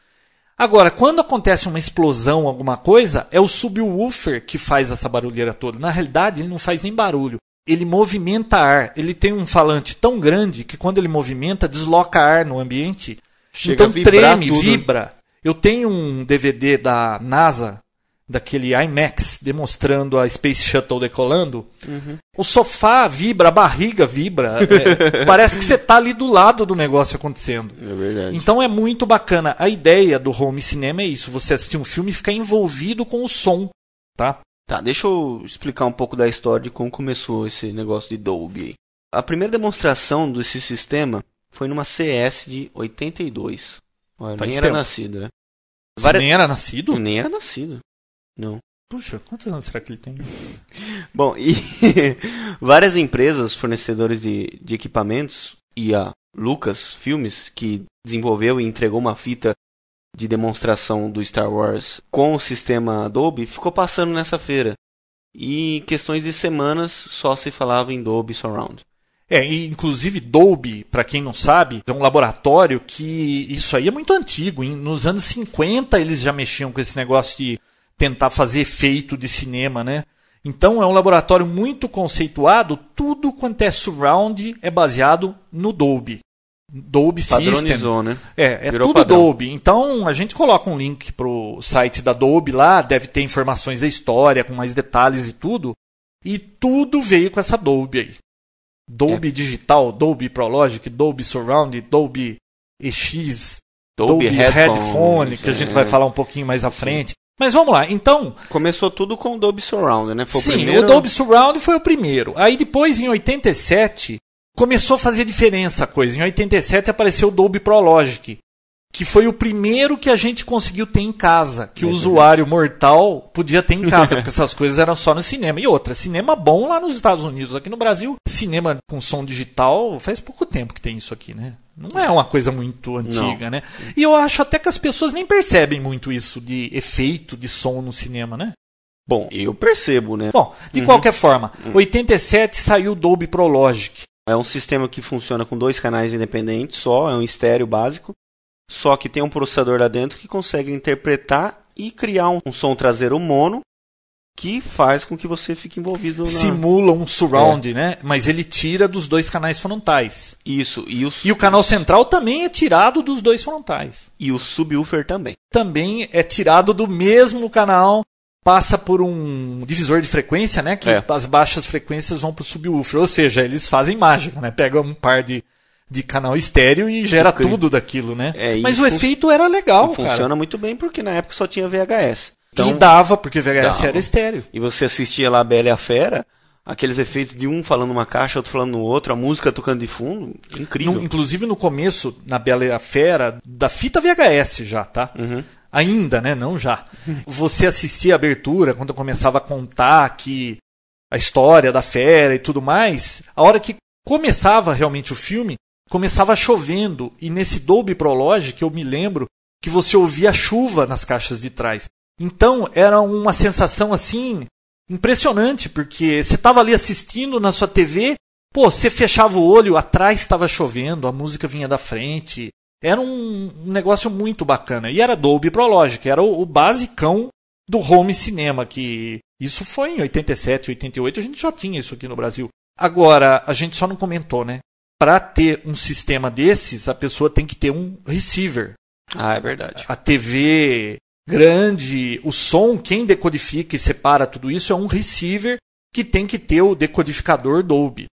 Agora, quando acontece uma explosão, alguma coisa, é o subwoofer que faz essa barulheira toda. Na realidade, ele não faz nem barulho. Ele movimenta ar. Ele tem um falante tão grande que quando ele movimenta, desloca ar no ambiente. Chega então treme, tudo. vibra. Eu tenho um DVD da NASA, daquele IMAX, demonstrando a Space Shuttle decolando. Uhum. O sofá vibra, a barriga vibra. É, (laughs) parece que você está ali do lado do negócio acontecendo. É verdade. Então é muito bacana. A ideia do home cinema é isso: você assistir um filme e ficar envolvido com o som. Tá? Tá, deixa eu explicar um pouco da história de como começou esse negócio de Dolby. A primeira demonstração desse sistema foi numa CS de 82. Olha, nem era nascido, né? Várias... nem era nascido? Nem era nascido. Não. Puxa, quantos anos será que ele tem? (laughs) Bom, e (laughs) várias empresas fornecedoras de, de equipamentos e a Lucas Filmes, que desenvolveu e entregou uma fita de demonstração do Star Wars com o sistema Dolby, ficou passando nessa feira. E em questões de semanas só se falava em Dolby Surround. É, inclusive Dolby, para quem não sabe, é um laboratório que isso aí é muito antigo. Nos anos 50 eles já mexiam com esse negócio de tentar fazer efeito de cinema, né? Então é um laboratório muito conceituado, tudo quanto é surround é baseado no Dolby. Dolby System. né? É, é Virou tudo padrão. Dolby. Então a gente coloca um link pro site da Dolby lá, deve ter informações da história com mais detalhes e tudo. E tudo veio com essa Dolby aí. Dolby é. Digital, Dolby Prologic, Dolby Surround, Dolby EX, Dolby, Dolby Headphone, Headphone que a gente é. vai falar um pouquinho mais à frente. Sim. Mas vamos lá, então. Começou tudo com o Dolby Surround, né? Foi sim, o, primeiro... o Dolby Surround foi o primeiro. Aí depois, em 87, começou a fazer diferença a coisa. Em 87 apareceu o Dolby Prologic, que foi o primeiro que a gente conseguiu ter em casa, que é o usuário mortal podia ter em (laughs) casa, porque essas coisas eram só no cinema. E outra, cinema bom lá nos Estados Unidos, aqui no Brasil, cinema com som digital, faz pouco tempo que tem isso aqui, né? Não é uma coisa muito antiga, Não. né? E eu acho até que as pessoas nem percebem muito isso de efeito de som no cinema, né? Bom, eu percebo, né? Bom, de uhum. qualquer forma, uhum. 87 saiu o Dolby Pro Logic. É um sistema que funciona com dois canais independentes só, é um estéreo básico. Só que tem um processador lá dentro que consegue interpretar e criar um, um som traseiro mono que faz com que você fique envolvido na... Simula um surround, é. né? Mas ele tira dos dois canais frontais. Isso. E, os... e o canal central também é tirado dos dois frontais. E o subwoofer também. Também é tirado do mesmo canal passa por um divisor de frequência, né? Que É. as baixas frequências vão pro subwoofer. Ou seja, eles fazem mágica, né? Pegam um par de, de canal estéreo e gera Ok. tudo daquilo, né? É, Mas o efeito era legal, E cara. funciona muito bem porque na época só tinha VHS. Então, e dava, porque VHS dava. era estéreo. E você assistia lá a Bela e a Fera, aqueles efeitos de um falando numa caixa, outro falando no outro, a música tocando de fundo, incrível. No- inclusive no começo, na Bela e a Fera, da fita VHS já, tá? Uhum. Ainda, né? Não já. Você assistia a abertura, quando eu começava a contar que a história da fera e tudo mais, a hora que começava realmente o filme, começava chovendo. E nesse Dolby Prologue, que eu me lembro, que você ouvia a chuva nas caixas de trás. Então, era uma sensação assim impressionante, porque você estava ali assistindo na sua TV, pô, você fechava o olho, atrás estava chovendo, a música vinha da frente. Era um negócio muito bacana. E era Dolby Prologue, que era o, o basicão do home cinema, que isso foi em 87, 88, a gente já tinha isso aqui no Brasil. Agora, a gente só não comentou, né? Para ter um sistema desses, a pessoa tem que ter um receiver. Ah, é verdade. A TV grande, o som, quem decodifica e separa tudo isso é um receiver que tem que ter o decodificador Dolby.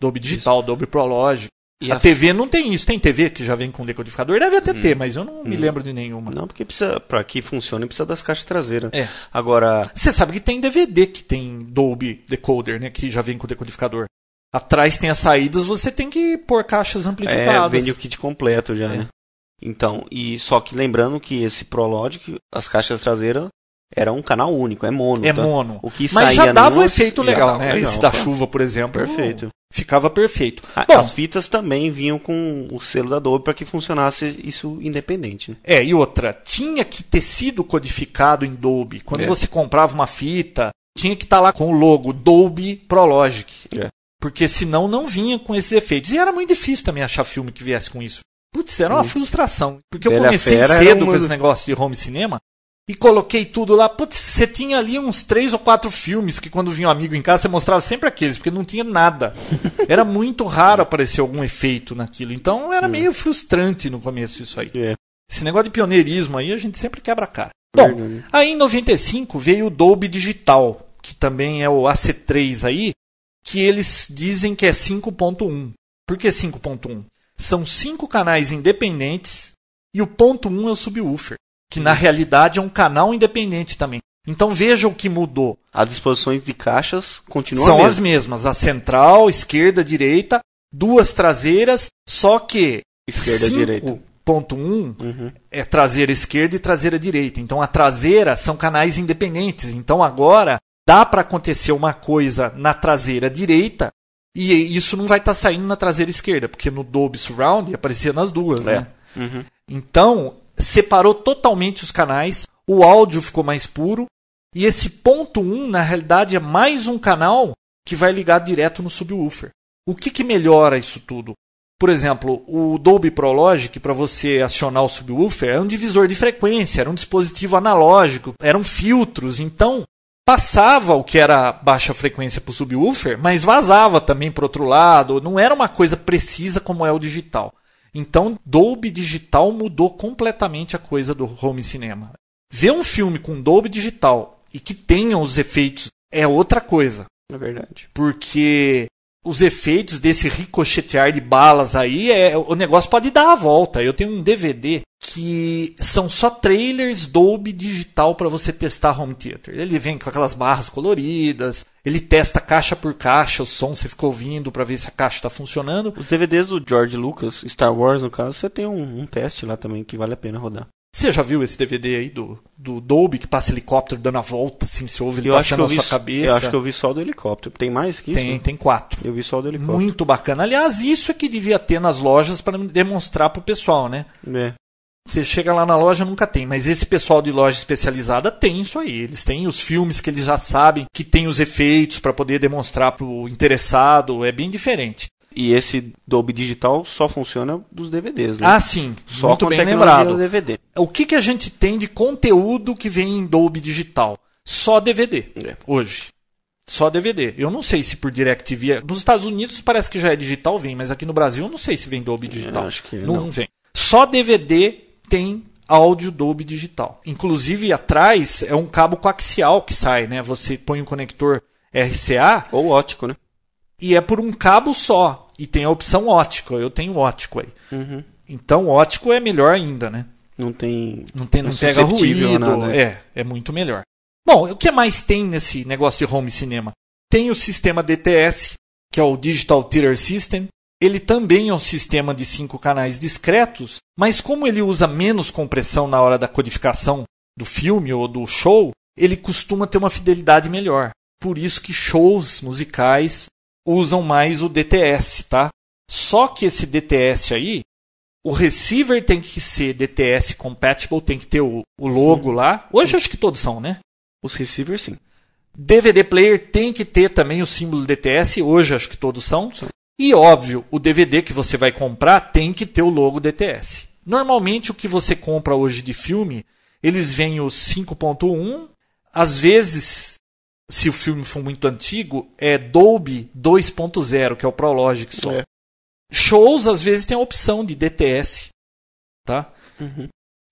Dolby Digital, Dolby Prologue. E a, a- TV não tem isso. Tem TV que já vem com decodificador? Deve até ter, mas eu não me Hum. lembro de nenhuma. Não, porque precisa, para que funcione, precisa das caixas traseiras. É. Agora, Você sabe que tem DVD que tem Dolby Decoder, né? Que já vem com decodificador. Atrás tem as saídas, você tem que pôr caixas é, amplificadas. vende o kit completo já, É. né? Então, e só que lembrando que esse Prologic, as caixas traseiras era um canal único, é mono. É tá? mono. O que Mas já dava um efeito legal, dava né? legal, Esse da chuva, por exemplo. Perfeito. Ficava perfeito. A- Bom, As fitas também vinham com o selo da Dolby para que funcionasse isso independente. Né? É, e outra, tinha que ter sido codificado em Dolby. Quando É. você comprava uma fita, tinha que estar lá com o logo Dolby Prologic. É. Porque senão não vinha com esses efeitos. E era muito difícil também achar filme que viesse com isso. Putz, era uma Hum. frustração. Porque eu Bela comecei cedo uma- com esse negócio de home cinema e coloquei tudo lá. Putz, você tinha ali uns três ou quatro filmes que quando vinha um amigo em casa, você mostrava sempre aqueles, porque não tinha nada. (laughs) Era muito raro aparecer algum efeito naquilo. Então era meio frustrante no começo isso aí. É. Esse negócio de pioneirismo aí a gente sempre quebra a cara. Bom, Verdade. aí em 95 veio o Dolby Digital, que também é o AC3 aí, que eles dizem que é 5.1. Por que 5.1? São cinco canais independentes e o ponto 1 é o subwoofer, que na realidade é um canal independente também. Então veja o que mudou. As disposições de caixas continuam São a as mesma. mesmas, a central, esquerda, direita, duas traseiras, só que Esquerda e direita. 5.1 Uhum. é traseira esquerda e traseira direita. Então a traseira são canais independentes. Então agora dá para acontecer uma coisa na traseira direita e isso não vai estar saindo na traseira esquerda, porque no Dolby Surround aparecia nas duas, É. né? Uhum. Então separou totalmente os canais, o áudio ficou mais puro e esse ponto 1 na realidade é mais um canal que vai ligar direto no subwoofer. O que, que melhora isso tudo? Por exemplo, o Dolby Prologic, para você acionar o subwoofer, é um divisor de frequência, era um dispositivo analógico, eram filtros, então passava o que era baixa frequência para o subwoofer, mas vazava também para outro lado, não era uma coisa precisa como é o digital. Então, Dolby Digital mudou completamente a coisa do home cinema. Ver um filme com Dolby Digital e que tenha os efeitos é outra coisa É verdade. porque os efeitos desse ricochetear de balas aí, é, o negócio pode dar a volta. Eu tenho um DVD que são só trailers Dolby digital para você testar home theater. Ele vem com aquelas barras coloridas, ele testa caixa por caixa o som, você fica ouvindo para ver se a caixa está funcionando. Os DVDs do George Lucas, Star Wars no caso, você tem um, um teste lá também que vale a pena rodar. Você já viu esse DVD aí do, do Dolby que passa helicóptero dando a volta, assim, você ouve ele Eu acho, que passando eu, na sua eu cabeça? acho que eu vi só do helicóptero. Tem mais que isso? Tem, né? tem quatro. Eu vi só do helicóptero. Muito bacana. Aliás, isso é que devia ter nas lojas para demonstrar pro pessoal, né? É. Você chega lá na loja, nunca tem. Mas esse pessoal de loja especializada tem isso aí. Eles têm os filmes que eles já sabem, que tem os efeitos para poder demonstrar pro interessado. É bem diferente. E esse Dolby Digital só funciona dos DVDs, né? Ah, sim. só muito bem lembrado. do DVD. O que, que a gente tem de conteúdo que vem em Dolby Digital? Só DVD. É. Hoje. Só DVD. Eu não sei se por DirecTV. Nos Estados Unidos parece que já é digital, vem, mas aqui no Brasil eu não sei se vem Dolby Digital. acho que não, não. vem. Só DVD tem áudio Dolby Digital. Inclusive atrás é um cabo coaxial que sai, né? Você põe um conector RCA Ou ótico, né? e é por um cabo só. E tem a opção ótico. Eu tenho ótico aí. Uhum. Então ótico é melhor ainda, né? Não tem. Não, tem, não É pega ruído. nada. É, é muito melhor. Bom, o que mais tem nesse negócio de home cinema? Tem o sistema DTS, que é o Digital Theater System. Ele também é um sistema de cinco canais discretos, mas como ele usa menos compressão na hora da codificação do filme ou do show, ele costuma ter uma fidelidade melhor. Por isso que shows musicais usam mais o DTS, tá? Só que esse DTS aí, o receiver tem que ser DTS compatible, tem que ter o, o logo lá. Hoje acho que todos são, né? Os receivers, sim. DVD player tem que ter também o símbolo DTS, hoje acho que todos são. E óbvio, o DVD que você vai comprar tem que ter o logo DTS. Normalmente o que você compra hoje de filme, eles vêm os 5.1, às vezes, se o filme for muito antigo, é Dolby 2.0, que é o ProLogic só. É. Shows às vezes tem a opção de DTS, tá? Uhum.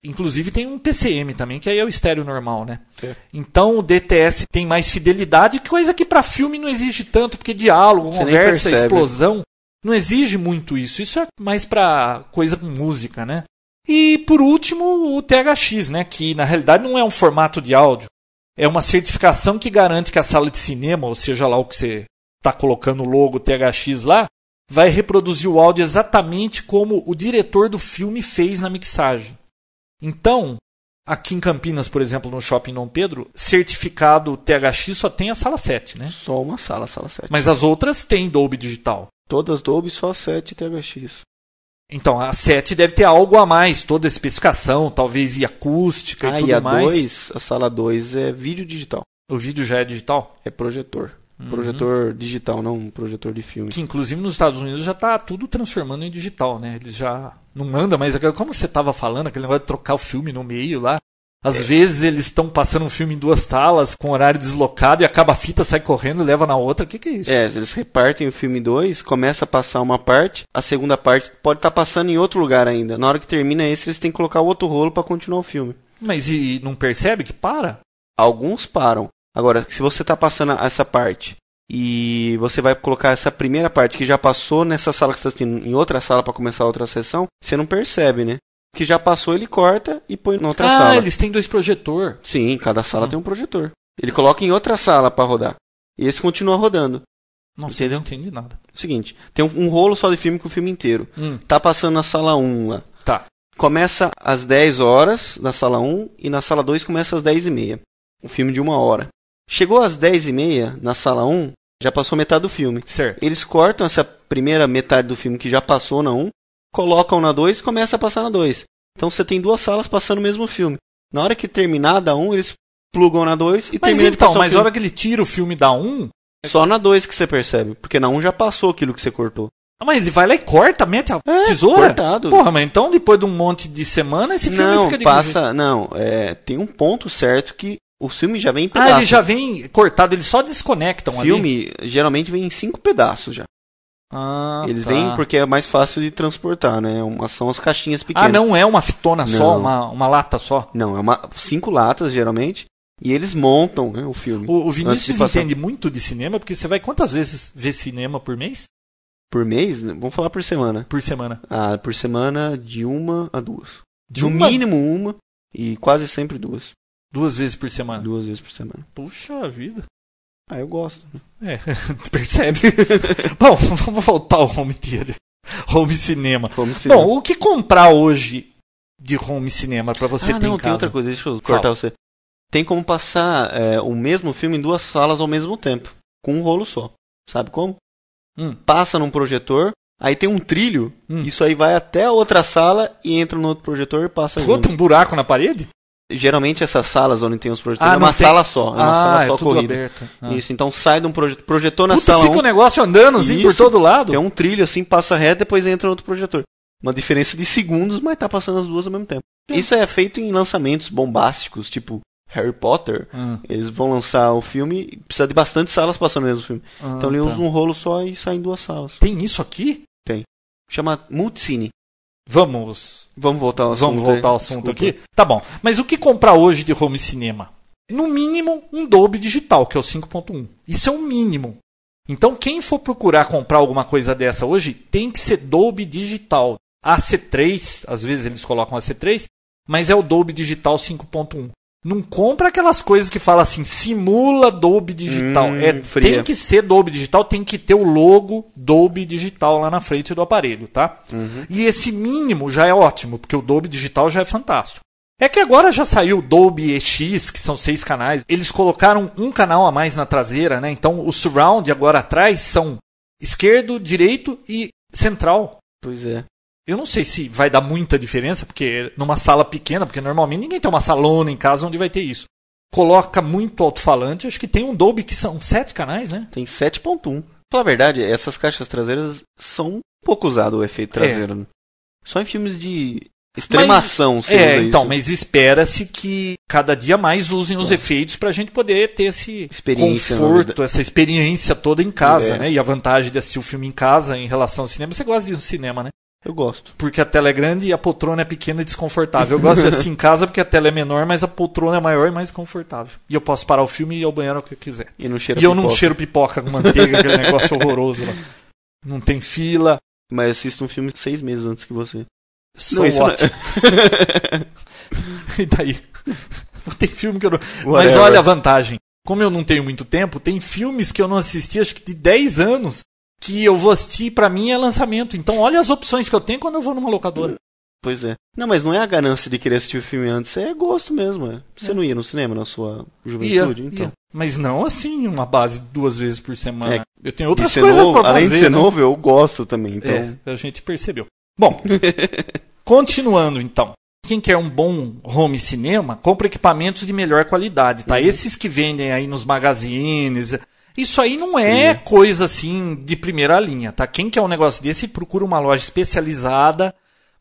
Inclusive tem um PCM também, que aí é o estéreo normal, né? É. Então o DTS tem mais fidelidade, coisa que para filme não exige tanto, porque diálogo, Você conversa, explosão, não exige muito isso. Isso é mais para coisa com música, né? E por último, o THX, né, que na realidade não é um formato de áudio, é uma certificação que garante que a sala de cinema, ou seja lá o que você está colocando o logo THX lá, vai reproduzir o áudio exatamente como o diretor do filme fez na mixagem. Então, aqui em Campinas, por exemplo, no Shopping Dom Pedro, certificado THX só tem a sala 7, né? Só uma sala, sala 7. Mas as outras têm Dolby Digital. Todas Dolby, só 7 THX. Então, a 7 deve ter algo a mais, toda a especificação, talvez e acústica Ah, e tudo e a mais. 2, a sala 2 é vídeo digital. O vídeo já é digital? É projetor. Uhum. Projetor digital, não um projetor de filme. Que inclusive nos Estados Unidos já está tudo transformando em digital, né? Eles já não manda mais aquela. Como você estava falando, aquele negócio de trocar o filme no meio lá. Às É. vezes eles estão passando um filme em duas salas, com horário deslocado, e acaba a fita, sai correndo e leva na outra. O que, que é isso? É, eles repartem o filme em dois, começa a passar uma parte, a segunda parte pode estar passando em outro lugar ainda. Na hora que termina esse, eles têm que colocar o outro rolo para continuar o filme. Mas e não percebe que para? Alguns param. Agora, se você está passando essa parte e você vai colocar essa primeira parte que já passou nessa sala que você está assistindo em outra sala para começar outra sessão, você não percebe, né? O que já passou, ele corta e põe na outra ah, sala. eles têm dois projetor. Sim, cada sala Hum. tem um projetor. Ele coloca em outra sala para rodar. E esse continua rodando. Não sei, eu não entendi nada. Seguinte, tem um, um rolo só de filme com o filme inteiro. Hum, Tá passando na sala 1 lá. tá. Começa às 10 horas na sala 1 e na sala 2 começa às 10 e meia. Um filme de uma hora. Chegou às 10 e meia na sala 1, já passou metade do filme. Certo. Eles cortam essa primeira metade do filme que já passou na 1, colocam na 2 e começa a passar na 2. Então você tem duas salas passando o mesmo filme. Na hora que terminar da 1, eles plugam na 2 e Mas terminam de então, o mas a filme. hora que ele tira o filme da 1, Só na 2 que você percebe, porque na 1 já passou aquilo que você cortou. ah, mas ele vai lá e corta, mete a É, tesoura? cortado. Porra, mas então depois de um monte de semana, esse filme não, fica de passa, não, é, tem um ponto certo que o filme já vem em pedaços. Ah, ele já vem cortado, eles só desconectam O ali. filme geralmente vem em cinco pedaços já. Ah, Eles tá. vêm porque é mais fácil de transportar, né? Uma, são as caixinhas Ah, pequenas. não é uma fitona só, Não. uma, uma lata só. Não, é uma, cinco latas geralmente. E eles montam né, o filme. O, o Vinícius entende muito de cinema, porque você vai quantas vezes ver cinema por mês? Por mês? Vamos falar por semana. Por semana? Ah, por semana de uma a duas. De no uma- mínimo uma e quase sempre duas. Duas vezes por semana. Duas vezes por semana. Puxa vida. Ah, eu gosto. né? É, (laughs) percebe? (laughs) Bom, (laughs) vamos voltar ao home theater. Home cinema. Vamos se Bom, o que comprar hoje de home cinema pra você ah, ter não, em tem casa? outra coisa, deixa eu Fala. cortar você. Tem como passar é, o mesmo filme em duas salas ao mesmo tempo, com um rolo só. Sabe como? Hum. Passa num projetor, aí tem um trilho, Hum. isso aí vai até a outra sala e entra no outro projetor e passa junto. Puta, um buraco na parede? Geralmente essas salas onde tem os projetores Ah, é uma tem- sala só, é uma ah, sala é só tudo corrida. aberto. Ah. Isso, então sai de um projetor, projetor na Puta, sala fica um, o negócio andando assim por Isso. todo lado. tem um trilho assim, passa reto, depois entra outro projetor. Uma diferença de segundos, mas tá passando as duas ao mesmo tempo. Isso é feito em lançamentos bombásticos, tipo Harry Potter. Ah, Eles vão lançar o filme e precisa de bastante salas passando o mesmo filme. ah, então ele tá. usa um rolo só e sai em duas salas. Tem isso aqui? Chama Multicine. Vamos. Vamos voltar ao assunto. Vamos voltar ao assunto Desculpa. aqui? Tá bom. Mas o que comprar hoje de home cinema? No mínimo, um Dolby digital, que é o 5.1. Isso é o mínimo. Então, quem for procurar comprar alguma coisa dessa hoje, tem que ser Dolby digital. AC3, às vezes eles colocam AC3, mas é o Dolby digital 5.1. Não compra aquelas coisas que fala assim, simula Dolby digital. Hum, é, fria. tem que ser Dolby digital, tem que ter o logo Dolby digital lá na frente do aparelho, tá? E esse mínimo já é ótimo, porque o Dolby digital já é fantástico. É que agora já saiu o Dolby EX, que são seis canais. Eles colocaram um canal a mais na traseira, né? Então o surround agora atrás são esquerdo, direito e central. Pois é. Eu não sei se vai dar muita diferença, porque numa sala pequena, porque normalmente ninguém tem uma salona em casa onde vai ter isso. Coloca muito alto-falante, acho que tem um Dolby que são sete canais, né? Tem 7.1. Pela verdade, essas caixas traseiras são pouco usado o efeito traseiro. né? Só em filmes de extremação se É, então, isso. mas espera-se que cada dia mais usem os efeitos pra gente poder ter esse conforto, essa experiência toda em casa, É. né? E a vantagem de assistir o filme em casa em relação ao cinema, você gosta de ir no cinema, né? Eu gosto. Porque a tela é grande e a poltrona é pequena e desconfortável. Eu gosto de assistir em casa porque a tela é menor, mas a poltrona é maior e mais confortável. E eu posso parar o filme e ir ao banheiro o que eu quiser. E não cheira e eu não pipoca. cheiro pipoca com manteiga, aquele (laughs) negócio horroroso lá. Não tem fila. Mas assisto um filme seis meses antes que você. So isso what? não (laughs) e daí? Não tem filme que eu não. Mas Whatever. olha a vantagem. Como eu não tenho muito tempo, tem filmes que eu não assisti, acho que de 10 anos, que eu vou assistir pra mim é lançamento. Então olha as opções que eu tenho quando eu vou numa locadora. Pois é. Não, mas não é a ganância de querer assistir o filme antes, é gosto mesmo. É. Você não ia no cinema na sua Ia, juventude, então? ia. Mas não assim, uma base duas vezes por semana. É, eu tenho outras coisas novo, pra além fazer. de ser né? novo, eu gosto também. Então, É, a gente percebeu. Bom, (laughs) continuando então. Quem quer um bom home cinema, compra equipamentos de melhor qualidade, Uhum. tá? Esses que vendem aí nos magazines, isso aí não é coisa assim de primeira linha, tá? Quem quer um negócio desse, procura uma loja especializada,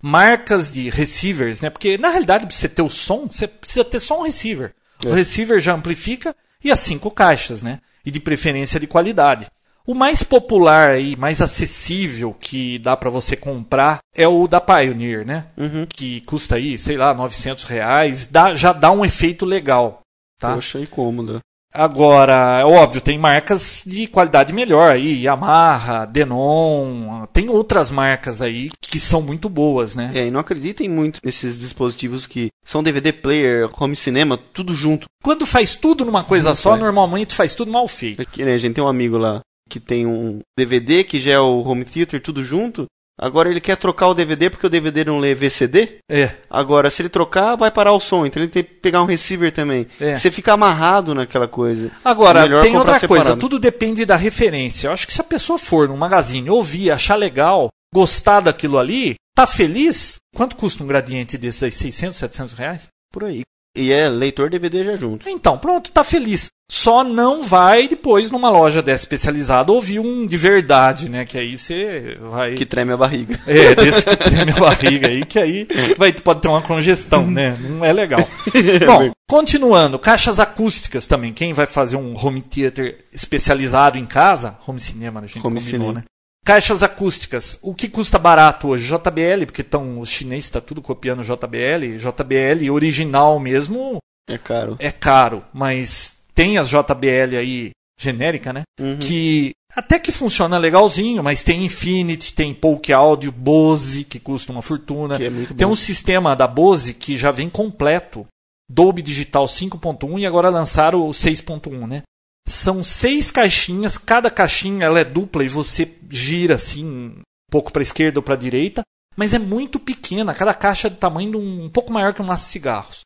marcas de receivers, né? Porque na realidade, para você ter o som, você precisa ter só um receiver. O É. receiver já amplifica e as cinco caixas, né? E de preferência de qualidade. O mais popular e mais acessível que dá para você comprar é o da Pioneer, né? Uhum. Que custa aí, sei lá, 900 reais. Dá, já dá um efeito legal, tá? poxa, e cômoda. Agora, é óbvio, tem marcas de qualidade melhor aí, Yamaha, Denon, tem outras marcas aí que são muito boas, né? É, e não acreditem muito nesses dispositivos que são DVD player, home cinema, tudo junto. Quando faz tudo numa coisa só, é. normalmente faz tudo mal feito. Aqui, né, a gente tem um amigo lá que tem um DVD que já é o home theater, tudo junto. Agora ele quer trocar o DVD porque o DVD não lê VCD. É, Agora, se ele trocar, vai parar o som. Então ele tem que pegar um receiver também. É. Você fica amarrado naquela coisa. Agora, Melhor tem outra coisa, separado. tudo depende da referência. Eu acho que se a pessoa for num magazine, ouvir, achar legal, gostar daquilo ali, tá feliz, quanto custa um gradiente desses aí? 600, 700 reais? Por aí. E é leitor DVD já junto. Então, pronto, tá feliz. Só não vai depois numa loja dessa especializada ouvir um de verdade, né? Que aí você vai. Que treme a barriga. É, desse que treme a barriga aí, que aí vai, pode ter uma congestão, né? Não é legal. (laughs) Bom, continuando, caixas acústicas também. Quem vai fazer um home theater especializado em casa, home cinema, né, a gente Home combinou, cinema. né? Caixas acústicas. O que custa barato hoje? JBL, porque tão, os chineses estão tudo copiando JBL. JBL original mesmo É caro. é caro, mas tem as JBL aí genérica, né? Uhum. Que até que funciona legalzinho, mas tem Infinity, tem Polk Audio, Bose, que custa uma fortuna. É tem bom. um sistema da Bose que já vem completo. Dolby Digital 5.1 e agora lançaram o 6.1, né? São seis caixinhas, cada caixinha ela é dupla e você gira assim um pouco para esquerda ou para direita, mas é muito pequena, cada caixa é do tamanho de um, um pouco maior que um maço de cigarros.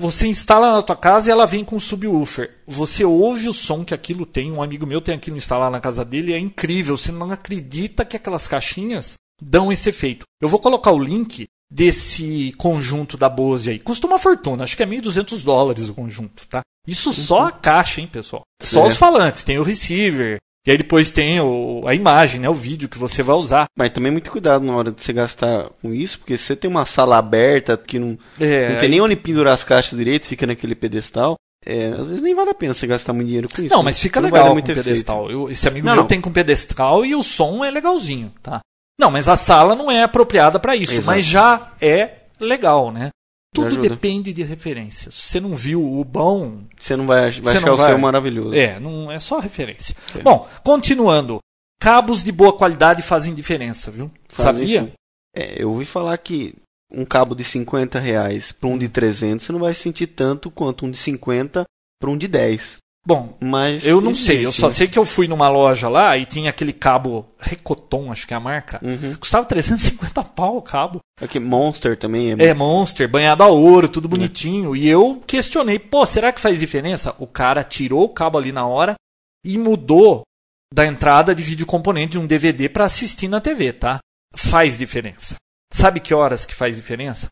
Você instala na tua casa e ela vem com subwoofer. Você ouve o som que aquilo tem. Um amigo meu tem aquilo instalado na casa dele e é incrível. Você não acredita que aquelas caixinhas dão esse efeito. Eu vou colocar o link desse conjunto da Bose aí. Custa uma fortuna, acho que é 1.200 dólares o conjunto, tá? Isso só a caixa, hein, pessoal? Só É. os falantes, tem o receiver. E aí depois tem o- a imagem, né, o vídeo que você vai usar. Mas também muito cuidado na hora de você gastar com isso, porque se você tem uma sala aberta que não, É, não tem nem onde pendurar as caixas direito, fica naquele pedestal, é, às vezes nem vale a pena você gastar muito dinheiro com isso. Não, mas fica Não legal com pedestal. Eu- esse amigo Não, meu não. tem com pedestal e o som é legalzinho, tá? Não, mas a sala não é apropriada para isso, Exato. mas já é legal, né? Tudo depende de referência. Se você não viu o bom, Você não vai, vai Você achar não o vai. seu maravilhoso. é, não é só referência. É. Bom, continuando. Cabos de boa qualidade fazem diferença, viu? Fazem Sabia? É, eu ouvi falar que um cabo de 50 reais para um de 300 você não vai sentir tanto quanto um de 50 para um de 10. Bom, Mas eu não existe, sei. Eu só né? sei que eu fui numa loja lá e tinha aquele cabo Recoton, acho que é a marca. Uhum. Custava 350 pau o cabo. Aqui, Monster também é. É Monster, banhado a ouro, tudo bonitinho. E eu questionei, pô, será que faz diferença? O cara tirou o cabo ali na hora e mudou da entrada de vídeo componente de um DVD para assistir na TV, tá? Faz diferença. Sabe que horas que faz diferença?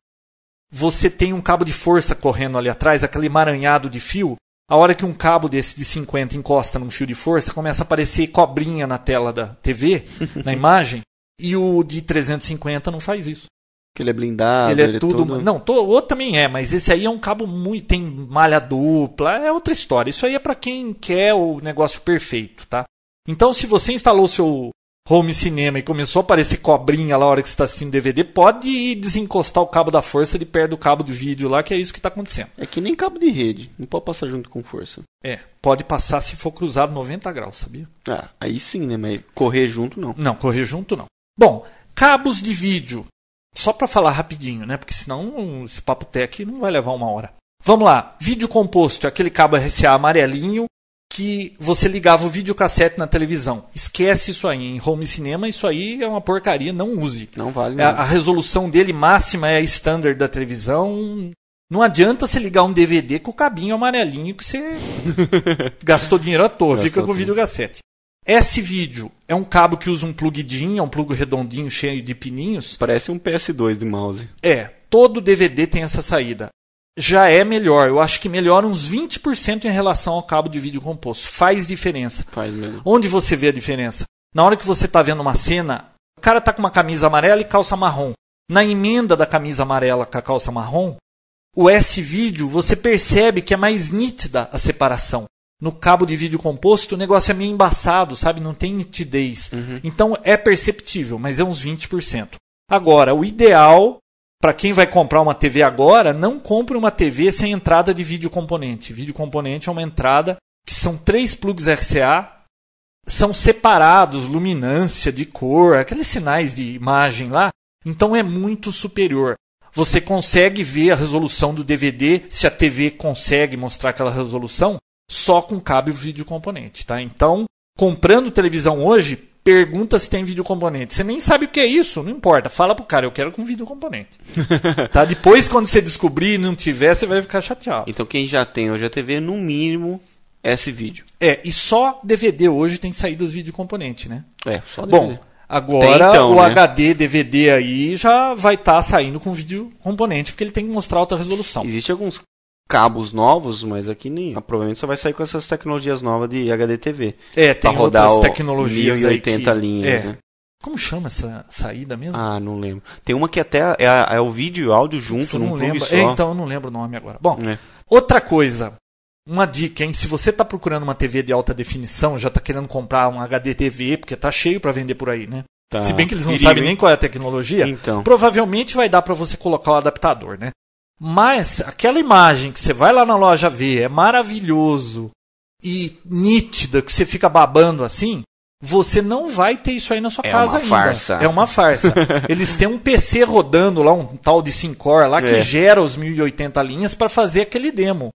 Você tem um cabo de força correndo ali atrás, aquele emaranhado de fio. A hora que um cabo desse de 50 encosta num fio de força, começa a aparecer cobrinha na tela da TV, (laughs) na imagem, e o de 350 não faz isso Que ele é blindado. ele é tudo. todo- Não, to- o outro também é, mas esse aí é um cabo muito. tem malha dupla, é outra história. Isso aí é para quem quer o negócio perfeito, tá? Então, se você instalou seu home cinema e começou a aparecer cobrinha lá na hora que você está assistindo DVD, pode desencostar o cabo da força de perto do cabo do vídeo lá, que é isso que está acontecendo. É que nem cabo de rede. Não pode passar junto com força. É, pode passar se for cruzado 90 graus, sabia? Ah, aí sim, né? Mas correr junto não. Não, correr junto não. Bom, cabos de vídeo. Só para falar rapidinho, né? Porque senão esse papo tech não vai levar uma hora. Vamos lá. Vídeo composto aquele cabo RCA amarelinho que você ligava o videocassete na televisão. Esquece isso aí. Em home cinema, isso aí é uma porcaria. Não use. Não vale É, nada. A resolução dele máxima é a standard da televisão. Não adianta você ligar um DVD com o cabinho amarelinho que você (laughs) gastou dinheiro à toa. Gastou Fica com o videocassete. Esse vídeo é um cabo que usa um plug é um plug redondinho cheio de pininhos. Parece um PS2 de mouse. É, todo DVD tem essa saída. Já é melhor, eu acho que melhora uns 20% em relação ao cabo de vídeo composto. Faz diferença. Faz mesmo. Onde você vê a diferença? Na hora que você está vendo uma cena, o cara tá com uma camisa amarela e calça marrom. Na emenda da camisa amarela com a calça marrom, o S-vídeo você percebe que é mais nítida a separação. No cabo de vídeo composto, o negócio é meio embaçado, sabe? Não tem nitidez. Então é perceptível, mas é uns 20%. Agora, o ideal para quem vai comprar uma TV agora, não compre uma TV sem entrada de vídeo componente. Vídeo componente é uma entrada que são três plugs RCA, são separados, luminância de cor, aqueles sinais de imagem lá. Então é muito superior. Você consegue ver a resolução do DVD, se a TV consegue mostrar aquela resolução, só com cabo vídeo componente, tá? Então, comprando televisão hoje, pergunta se tem vídeo componente. Você nem sabe o que é isso, não importa. Fala pro cara, eu quero com vídeo componente. (laughs) tá? Depois, quando você descobrir e não tiver, você vai ficar chateado. Então quem já tem hoje a TV, no mínimo, esse vídeo. É, e só DVD hoje tem saído os vídeo componente, né? É, só DVD. Bom, agora então, o né? HD DVD aí já vai estar saindo com vídeo componente, porque ele tem que mostrar alta resolução. Existem alguns cabos novos, mas aqui nem. ah, Provavelmente só vai sair com essas tecnologias novas de HDTV. É, tem rodar outras tecnologias aí que... 1080 linhas, é. né? Como chama essa saída mesmo? Ah, não lembro. Tem uma que até é, é o vídeo e o áudio junto num não só. É, então eu não lembro o nome agora. Bom, É. outra coisa. Uma dica, hein? Se você está procurando uma TV de alta definição, já está querendo comprar um HD TV, porque tá cheio para vender por aí, né? Tá. Se bem que eles não sabem hein? nem qual é a tecnologia, Então. provavelmente vai dar para você colocar o adaptador, né? Mas aquela imagem que você vai lá na loja ver, é maravilhoso e nítida, que você fica babando assim, você não vai ter isso aí na sua É casa uma ainda. farsa. É uma farsa. (laughs) Eles têm um PC rodando lá, um tal de Syncor lá, que É. gera os 1080 linhas para fazer aquele demo.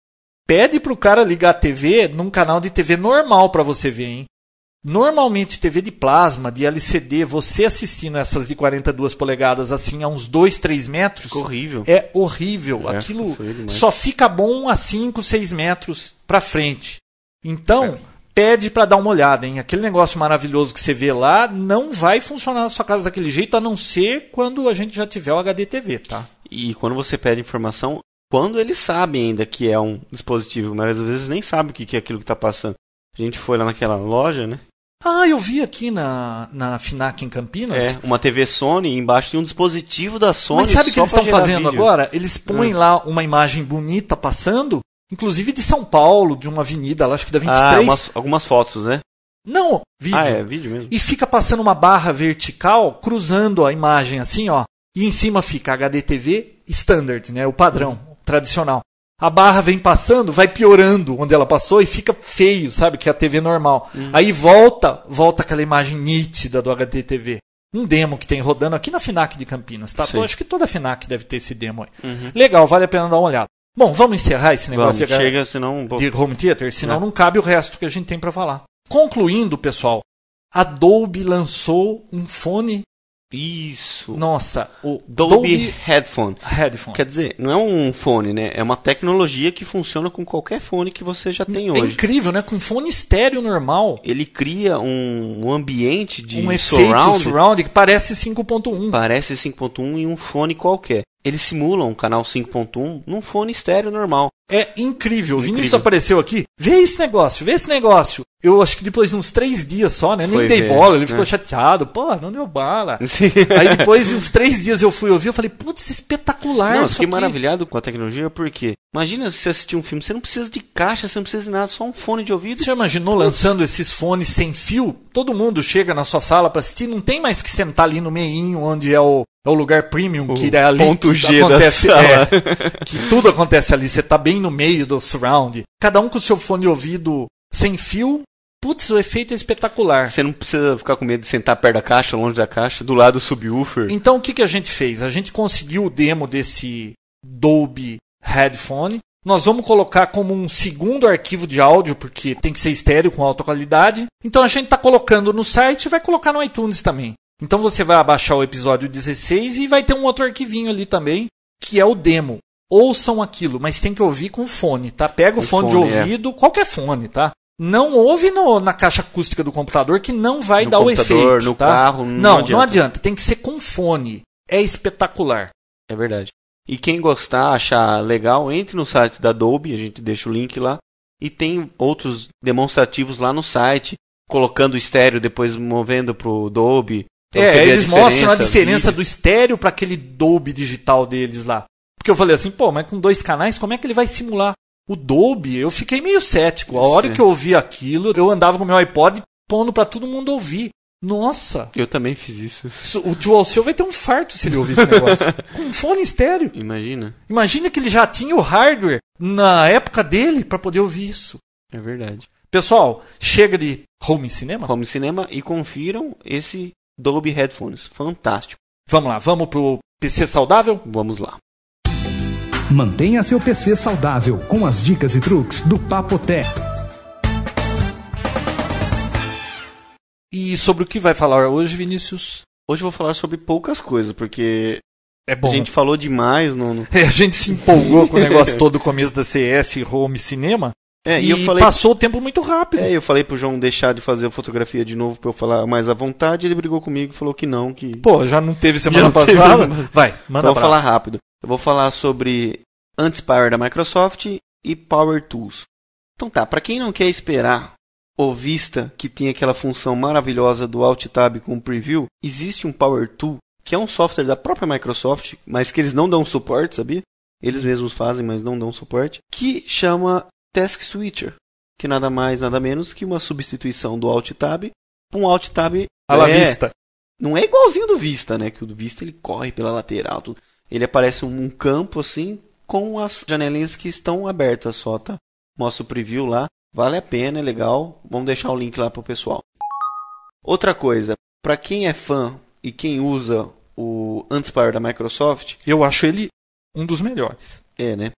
Pede pro cara ligar a TV num canal de TV normal para você ver, hein? Normalmente TV de plasma, de LCD, você assistindo essas de 42 polegadas assim a uns 2, 3 metros, Ficou horrível. é horrível. É, Aquilo só fica bom a 5, 6 metros pra frente. Então, É. pede pra dar uma olhada, hein? Aquele negócio maravilhoso que você vê lá não vai funcionar na sua casa daquele jeito, a não ser quando a gente já tiver o HD TV, tá? E quando você pede informação, quando eles sabem ainda que é um dispositivo, mas às vezes nem sabe o que que é aquilo que está passando. A gente foi lá naquela loja, né? Ah, eu vi aqui na, na FINAC em Campinas. É, uma TV Sony e embaixo tem um dispositivo da Sony. Mas sabe o que eles estão fazendo vídeo. agora? Eles põem lá uma imagem bonita passando, inclusive de São Paulo, de uma avenida lá, acho que da 23. Ah, umas- algumas fotos, né? Não, vídeo. Ah, é, vídeo mesmo. E fica passando uma barra vertical cruzando a imagem assim, ó. E em cima fica HDTV standard, né? O padrão, tradicional. A barra vem passando, vai piorando onde ela passou e fica feio, sabe? Que é a TV normal. Aí volta, volta aquela imagem nítida do HDTV. Um demo que tem rodando aqui na FINAC de Campinas, tá? Eu acho que toda FINAC deve ter esse demo aí. Legal, vale a pena dar uma olhada. Bom, vamos encerrar esse Vamos, negócio de- chega, senão... de home theater, senão É. não cabe o resto que a gente tem para falar. Concluindo, pessoal, a Dolby lançou um fone. Isso. Nossa, o Dolby, Dolby, Headphone. Headphone. Quer dizer, não é um fone, né? É uma tecnologia que funciona com qualquer fone que você já tem É hoje. incrível, né? Com fone estéreo normal, Ele cria um, ambiente de um surround, surround que parece 5.1. parece 5.1 em um fone qualquer. Ele simula um canal 5.1 num fone estéreo normal. É incrível. O Vinícius Incrível. apareceu aqui. Vê esse negócio, vê esse negócio. Eu acho que depois de uns três dias só, né? Nem Foi dei ver, bola, ele né? ficou chateado. Pô, não deu bala. Aí (laughs) depois de uns três dias eu fui ouvir, eu falei, putz, espetacular Não, eu fiquei aqui. maravilhado com a tecnologia porque imagina se você assistir um filme, você não precisa de caixa, você não precisa de nada, só um fone de ouvido. Você já imaginou lançando esses fones sem fio? Todo mundo chega na sua sala para assistir, não tem mais que sentar ali no meinho onde é o, é o lugar premium, que é ali ponto que G da acontece, é, que tudo acontece ali, você tá bem no meio do surround. Cada um com o seu fone de ouvido sem fio. Putz, o efeito é espetacular. Você não precisa ficar com medo de sentar perto da caixa, longe da caixa, do lado do subwoofer. Então o que, que a gente fez? A gente conseguiu o demo desse Dolby Headphone. Nós vamos colocar como um segundo arquivo de áudio, porque tem que ser estéreo com alta qualidade. Então a gente está colocando no site e vai colocar no iTunes também. Então você vai abaixar o episódio 16 e vai ter um outro arquivinho ali também, que é o demo. Ouçam aquilo, mas tem que ouvir com fone, tá? Pega o fone, fone, de é. ouvido, qualquer fone, tá? Não ouve no- na caixa acústica do computador que não vai No dar o efeito. no tá? carro, não não, adianta. não adianta. Tem que ser com fone. É espetacular. É verdade. E quem gostar, achar legal, entre no site da Adobe, a gente deixa o link lá. E tem outros demonstrativos lá no site, colocando o estéreo, depois movendo pro você É, ver a eles mostram a diferença do estéreo para aquele Dolby digital deles lá. Porque eu falei assim, pô, mas com dois canais, como é que ele vai simular o Dolby? Eu fiquei meio cético. A hora Sim. que eu ouvi aquilo, eu andava com o meu iPod pondo para todo mundo ouvir. Nossa, Eu também fiz isso. o Joel Seu vai ter um farto se ele ouvir esse negócio. (laughs) com fone estéreo. Imagina. Imagina que ele já tinha o hardware na época dele para poder ouvir isso. É verdade. Pessoal, chega de home cinema? Home Cinema e confiram esse Dolby Headphones. Fantástico. Vamos lá, vamos pro PC saudável? Vamos lá. Mantenha seu PC saudável com as dicas e truques do Papoté. E sobre o que vai falar hoje, Vinícius? Hoje eu vou falar sobre poucas coisas, porque É bom. a gente falou demais no. no- É, (laughs) a gente se empolgou com o negócio todo do começo da CS Home Cinema. É, e e eu falei. passou o tempo muito rápido. É, eu falei pro João deixar de fazer a fotografia de novo pra eu falar mais à vontade. Ele brigou comigo e falou que não, que. Pô, já não teve semana Já não teve, passada? mas- Vai, então manda eu vou falar rápido. Eu vou falar sobre Antispire da Microsoft e Power Tools. Então tá, pra quem não quer esperar o Vista, que tem aquela função maravilhosa do Alt Tab com Preview, existe um Power Tool, que é um software da própria Microsoft, mas que eles não dão suporte, sabia? Eles mesmos fazem, mas não dão suporte, que chama Task Switcher, que nada mais, nada menos que uma substituição do Alt Tab para um Alt Tab À é, vista. não é igualzinho do Vista, né? Que o do Vista ele corre pela lateral, tudo. Ele aparece um, campo assim com as janelinhas que estão abertas só, tá? Mostra o preview lá, vale a pena, é legal. Vamos deixar o link lá pro pessoal. Outra coisa, para quem é fã e quem usa o Antispire da Microsoft, Eu acho ele um dos melhores. é, né?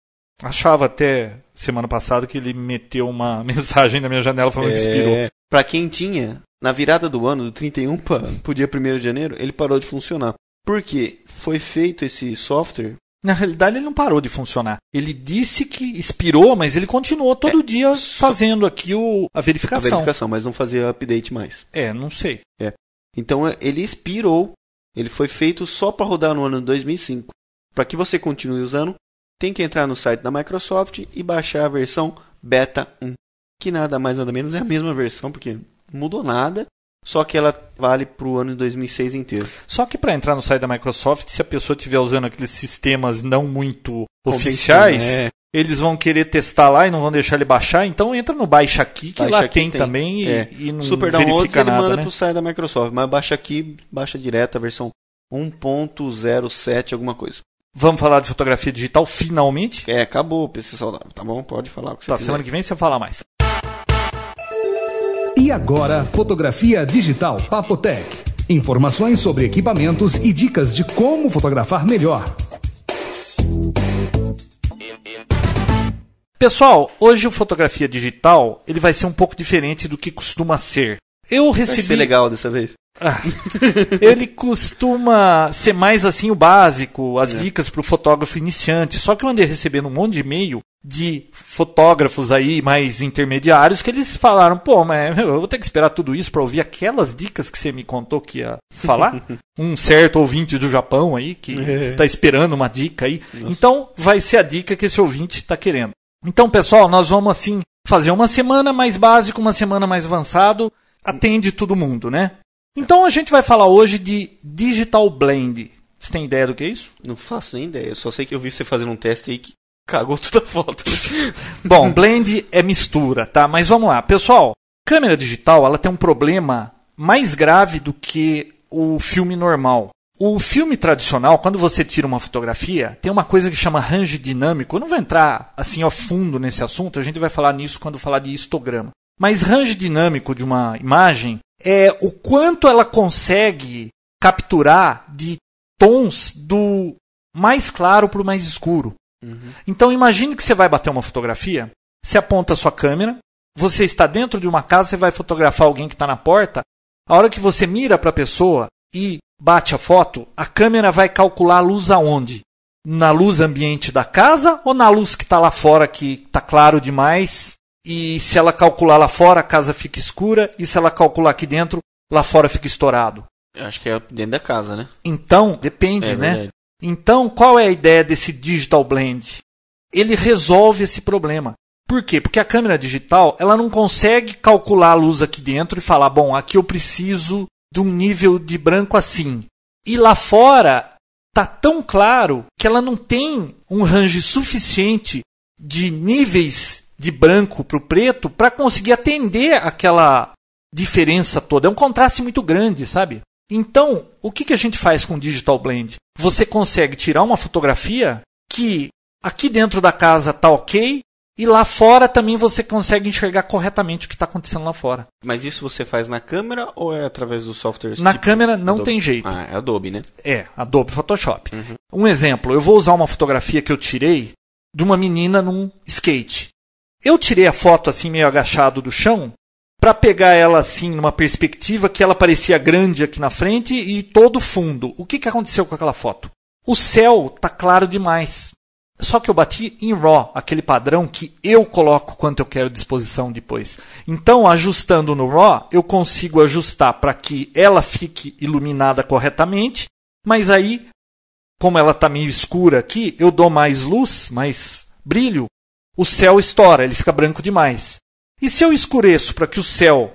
Achava até semana passada que ele meteu uma (laughs) mensagem na minha janela falando que expirou. É, para quem tinha, na virada do ano, do 31 para o dia 1 de janeiro, ele parou de funcionar. Por quê? Foi feito esse software Na realidade, ele não parou de funcionar. Ele disse que expirou, mas ele continuou todo dia fazendo aqui o, a a verificação. verificação, mas não fazia update mais. É, não sei. Então é, ele expirou, ele foi feito só para rodar no ano de 2005. Para que você continue usando, tem que entrar no site da Microsoft e baixar a versão Beta 1, que nada mais nada menos é a mesma versão, porque não mudou nada, só que ela vale para o ano de 2006 inteiro. Só que para entrar no site da Microsoft, se a pessoa estiver usando aqueles sistemas não muito oficiais, é. eles vão querer testar lá e não vão deixar ele baixar, então entra no Baixa Aqui, que Baixa lá Aqui tem, tem. também e, É. e não Super verifica ele nada, manda né? pro site da Microsoft, mas baixa aqui, baixa direto a versão 1.07 alguma coisa. Vamos falar de fotografia digital finalmente? É, acabou o PC saudável, tá bom? Pode falar o que você Tá, quiser. semana que vem você fala mais. E agora, fotografia digital Papotec. Informações sobre equipamentos e dicas de como fotografar melhor. Pessoal, hoje o fotografia digital ele vai ser um pouco diferente do que costuma ser. Eu Vai recebi. ser legal dessa vez. Ah, ele costuma ser mais assim o básico, as dicas para o fotógrafo iniciante. Só que eu andei recebendo um monte de e-mail de fotógrafos aí mais intermediários que eles falaram: pô, mas eu vou ter que esperar tudo isso para ouvir aquelas dicas que você me contou que ia falar. (laughs) um certo ouvinte do Japão aí que está esperando uma dica aí. Então vai ser a dica que esse ouvinte está querendo. Então, pessoal, nós vamos assim fazer uma semana mais básico, uma semana mais avançado. Atende todo mundo, né? Então a gente vai falar hoje de Digital Blend. Você tem ideia do que é isso? Não faço nem ideia, eu só sei que eu vi você fazendo um teste aí que cagou toda a foto. (laughs) Bom, blend é mistura, tá? Mas vamos lá. Pessoal, câmera digital, ela tem um problema mais grave do que o filme normal. O filme tradicional, quando você tira uma fotografia, tem uma coisa que chama range dinâmico. Eu não vou entrar assim a fundo nesse assunto, a gente vai falar nisso quando falar de histograma. Mas range dinâmico de uma imagem é o quanto ela consegue capturar de tons do mais claro para o mais escuro. Então imagine que você vai bater uma fotografia, você aponta a sua câmera, você está dentro de uma casa, você vai fotografar alguém que está na porta. A hora que você mira para a pessoa e bate a foto, a câmera vai calcular a luz aonde? Na luz ambiente da casa ou na luz que está lá fora que está claro demais? E se ela calcular lá fora, a casa fica escura, e se ela calcular aqui dentro, lá fora fica estourado. Eu acho que é dentro da casa, né? Então, depende, É né? verdade. Então, qual é a ideia desse Digital Blend? Ele resolve esse problema. Por quê? Porque a câmera digital ela não consegue calcular a luz aqui dentro e falar, bom, aqui eu preciso de um nível de branco assim. E lá fora tá tão claro que ela não tem um range suficiente de níveis de branco para o preto para conseguir atender aquela diferença toda. É um contraste muito grande, sabe? Então, o que, que a gente faz com o Digital Blend? Você consegue tirar uma fotografia que aqui dentro da casa tá ok e lá fora também você consegue enxergar corretamente o que está acontecendo lá fora. Mas isso você faz na câmera ou é através do software? Na tipo câmera não Adobe? tem jeito. Ah, é Adobe, né? É, Adobe Photoshop. Um exemplo, eu vou usar uma fotografia que eu tirei de uma menina num skate. Eu tirei a foto assim meio agachado do chão para pegar ela assim numa perspectiva que ela parecia grande aqui na frente e todo fundo. O que, que aconteceu com aquela foto? O céu tá claro demais. Só que eu bati em RAW, aquele padrão que eu coloco quanto eu quero de exposição depois. Então, ajustando no RAW, eu consigo ajustar para que ela fique iluminada corretamente, mas aí, como ela está meio escura aqui, eu dou mais luz, mais brilho, o céu estoura, ele fica branco demais. E se eu escureço para que o céu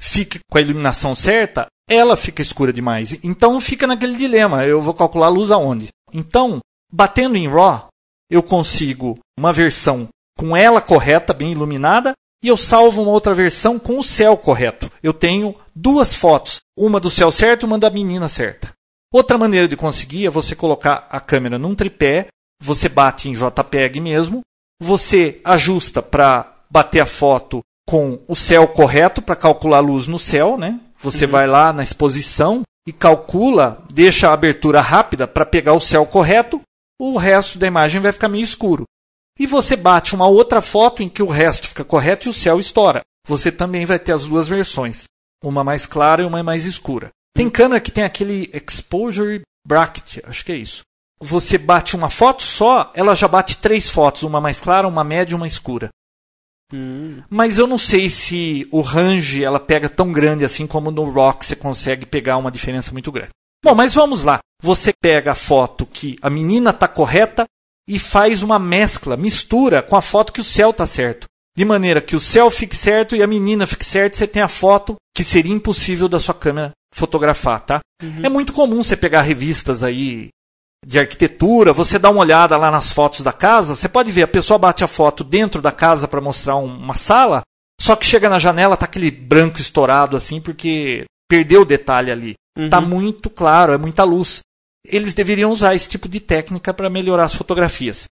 fique com a iluminação certa, ela fica escura demais. Então fica naquele dilema, eu vou calcular a luz aonde? Então, batendo em RAW, eu consigo uma versão com ela correta, bem iluminada, e eu salvo uma outra versão com o céu correto. Eu tenho duas fotos, uma do céu certo e uma da menina certa. Outra maneira de conseguir é você colocar a câmera num tripé, você bate em JPEG mesmo, você ajusta para bater a foto com o céu correto para calcular a luz no céu, né? Você vai lá na exposição e calcula, deixa a abertura rápida para pegar o céu correto, o resto da imagem vai ficar meio escuro. E você bate uma outra foto em que o resto fica correto e o céu estoura. Você também vai ter as duas versões, uma mais clara e uma mais escura. Tem câmera que tem aquele exposure bracket, acho que é isso. Você bate uma foto só, ela já bate três fotos, uma mais clara, uma média e uma escura. Hum. Mas eu não sei se o range ela pega tão grande assim como no Rock você consegue pegar uma diferença muito grande. Bom, mas vamos lá. Você pega a foto que a menina está correta e faz uma mescla, mistura com a foto que o céu está certo. De maneira que o céu fique certo e a menina fique certa, você tem a foto que seria impossível da sua câmera fotografar, tá? É muito comum você pegar revistas aí de arquitetura, você dá uma olhada lá nas fotos da casa, você pode ver, a pessoa bate a foto dentro da casa para mostrar um, uma sala, só que chega na janela, tá aquele branco estourado assim, porque perdeu o detalhe ali. Uhum. Tá muito claro, é muita luz. Eles deveriam usar esse tipo de técnica para melhorar as fotografias.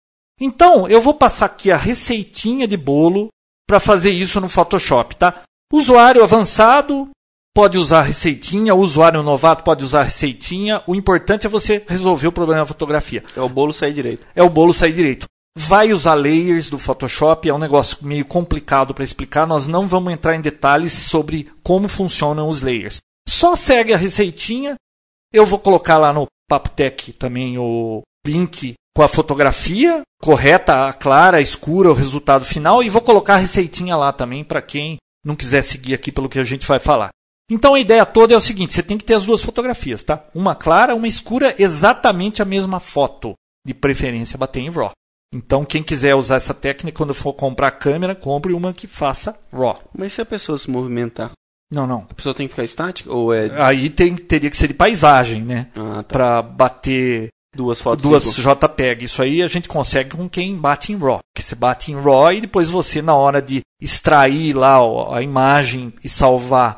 Então, eu vou passar aqui a receitinha de bolo para fazer isso no Photoshop, tá? Usuário avançado pode usar a receitinha, o usuário novato pode usar a receitinha. O importante é você resolver o problema da fotografia. É o bolo sair direito. É o bolo sair direito. Vai usar layers do Photoshop, é um negócio meio complicado para explicar. Nós não vamos entrar em detalhes sobre como funcionam os layers. Só segue a receitinha. Eu vou colocar lá no Papotec também o link com a fotografia correta, a clara, a escura, o resultado final e vou colocar a receitinha lá também para quem não quiser seguir aqui pelo que a gente vai falar. Então a ideia toda é o seguinte: você tem que ter as duas fotografias, tá? Uma clara, uma escura, exatamente a mesma foto. De preferência bater em RAW. Então quem quiser usar essa técnica quando for comprar a câmera, compre uma que faça RAW. Mas se a pessoa se movimentar, Não, não. a pessoa tem que ficar estática? Ou é Aí tem, teria que ser de paisagem, né? ah, tá. Para bater duas fotos? duas? JPEG. Isso aí a gente consegue com quem bate em RAW. Que você bate em RAW e depois você, na hora de extrair lá ó, a imagem e salvar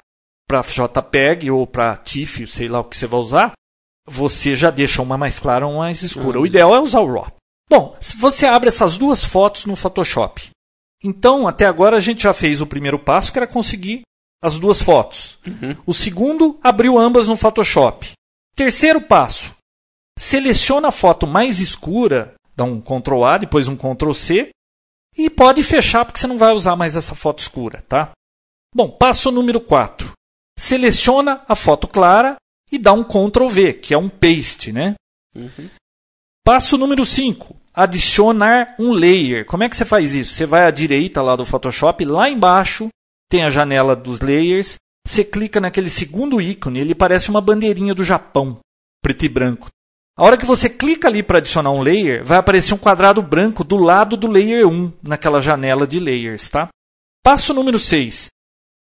para JPEG ou para TIFF, sei lá o que você vai usar, você já deixa uma mais clara ou uma mais escura. Ah. O ideal é usar o RAW. Bom, se você abre essas duas fotos no Photoshop. Então, até agora a gente já fez o primeiro passo, que era conseguir as duas fotos. Uhum. O segundo, abriu ambas no Photoshop. Terceiro passo, seleciona a foto mais escura, dá um Ctrl A, depois um Ctrl C, e pode fechar porque você não vai usar mais essa foto escura, tá? Bom, passo número 4. Seleciona a foto clara e dá um Ctrl V, que é um paste, né? Uhum. Passo número 5. Adicionar um layer. Como é que você faz isso? Você vai à direita lá do Photoshop, lá embaixo tem a janela dos layers. Você clica naquele segundo ícone, ele parece uma bandeirinha do Japão, preto e branco. A hora que você clica ali para adicionar um layer, vai aparecer um quadrado branco do lado do layer 1, naquela janela de layers, tá? Passo número 6.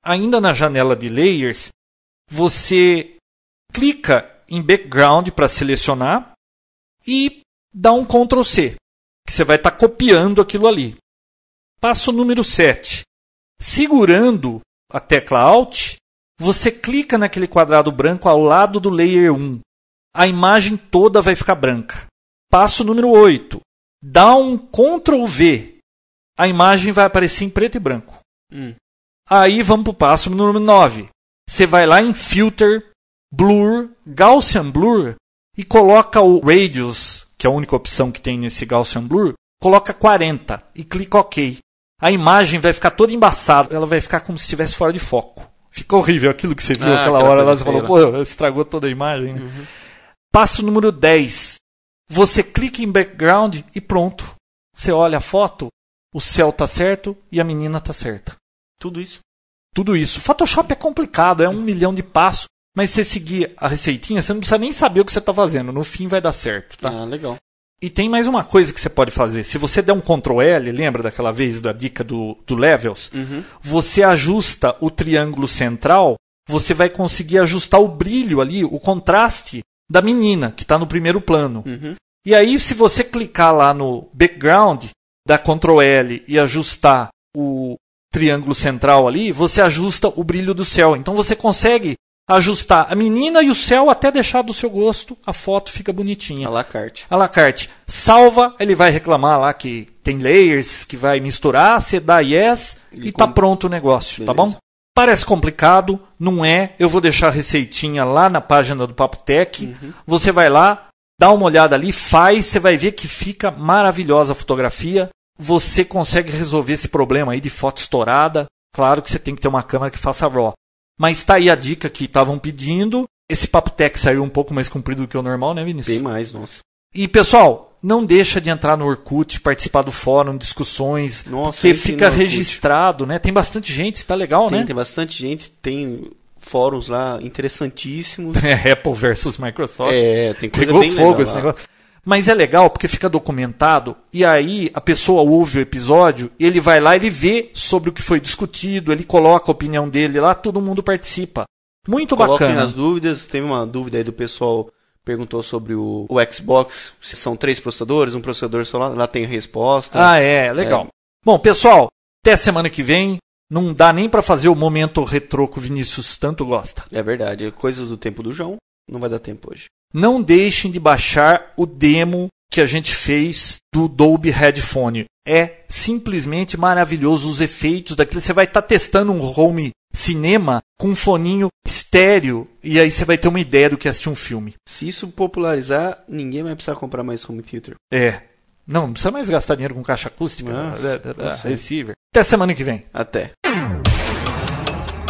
Ainda na janela de layers, você clica em background para selecionar e dá um Ctrl C, que você vai estar copiando aquilo ali. Passo número 7. Segurando a tecla Alt, você clica naquele quadrado branco ao lado do layer 1. A imagem toda vai ficar branca. Passo número 8. Dá um Ctrl V. A imagem vai aparecer em preto e branco. Hum. Aí vamos para o passo número 9. Você vai lá em Filter, Blur, Gaussian Blur e coloca o Radius, que é a única opção que tem nesse Gaussian Blur, coloca 40 e clica OK. A imagem vai ficar toda embaçada, ela vai ficar como se estivesse fora de foco. Fica horrível aquilo que você viu Ah, aquela aquela hora lá, você falou, pô, estragou toda a imagem. né?" Uhum. Passo número 10. Você clica em background e pronto. Você olha a foto, o céu tá certo e a menina tá certa. Tudo isso. Tudo isso. Photoshop é complicado, é um milhão de passos. Mas se você seguir a receitinha, você não precisa nem saber o que você está fazendo. No fim vai dar certo, tá? Ah, legal. E tem mais uma coisa que você pode fazer. Se você der um Ctrl L, lembra daquela vez da dica do, do Levels? Uhum. Você ajusta o triângulo central, você vai conseguir ajustar o brilho ali, o contraste da menina, que está no primeiro plano. Uhum. E aí, se você clicar lá no background, dar Ctrl L e ajustar o triângulo central ali, você ajusta o brilho do céu. Então você consegue ajustar a menina e o céu até deixar do seu gosto, a foto fica bonitinha. A la carte. A la carte. Salva, ele vai reclamar lá que tem layers, que vai misturar, você dá yes Ele e tá pronto o negócio, tá Beleza. bom? Parece complicado, não é. Eu vou deixar a receitinha lá na página do Papo Tech. Uhum. Você vai lá, dá uma olhada ali, faz, você vai ver que fica maravilhosa a fotografia. Você consegue resolver esse problema aí de foto estourada. Claro que você tem que ter uma câmera que faça RAW. Mas está aí a dica que estavam pedindo. Esse Papo Tech saiu um pouco mais comprido do que o normal, né, Vinícius? Bem mais, nossa. E pessoal, não deixa de entrar no Orkut, participar do fórum, discussões, Nossa, porque fica registrado, né? Tem bastante gente, tá legal, Tem, né? tem bastante gente, tem fóruns lá interessantíssimos. (laughs) É, Apple versus Microsoft. É, tem coisa Pegou bem fogo legal esse lá. negócio. Mas é legal porque fica documentado e aí a pessoa ouve o episódio, ele vai lá, ele vê sobre o que foi discutido, ele coloca a opinião dele lá, todo mundo participa. Muito Coloquem bacana. as dúvidas. Teve uma dúvida aí do pessoal perguntou sobre o, o Xbox, se são três processadores, um processador só lá, lá tem resposta. Ah, é, legal. Bom, pessoal, até semana que vem. Não dá nem pra fazer o momento retrô que o Vinícius tanto gosta. É verdade, coisas do tempo do João, não vai dar tempo hoje. Não deixem de baixar o demo que a gente fez do Dolby Headphone. É simplesmente maravilhoso os efeitos daquilo. Você vai estar testando um home cinema com um foninho estéreo e aí você vai ter uma ideia do que é assistir um filme. Se isso popularizar, ninguém vai precisar comprar mais home theater. É. Não, não precisa mais gastar dinheiro com caixa acústica, Nossa, receiver. Até semana que vem. Até.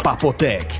Papotec,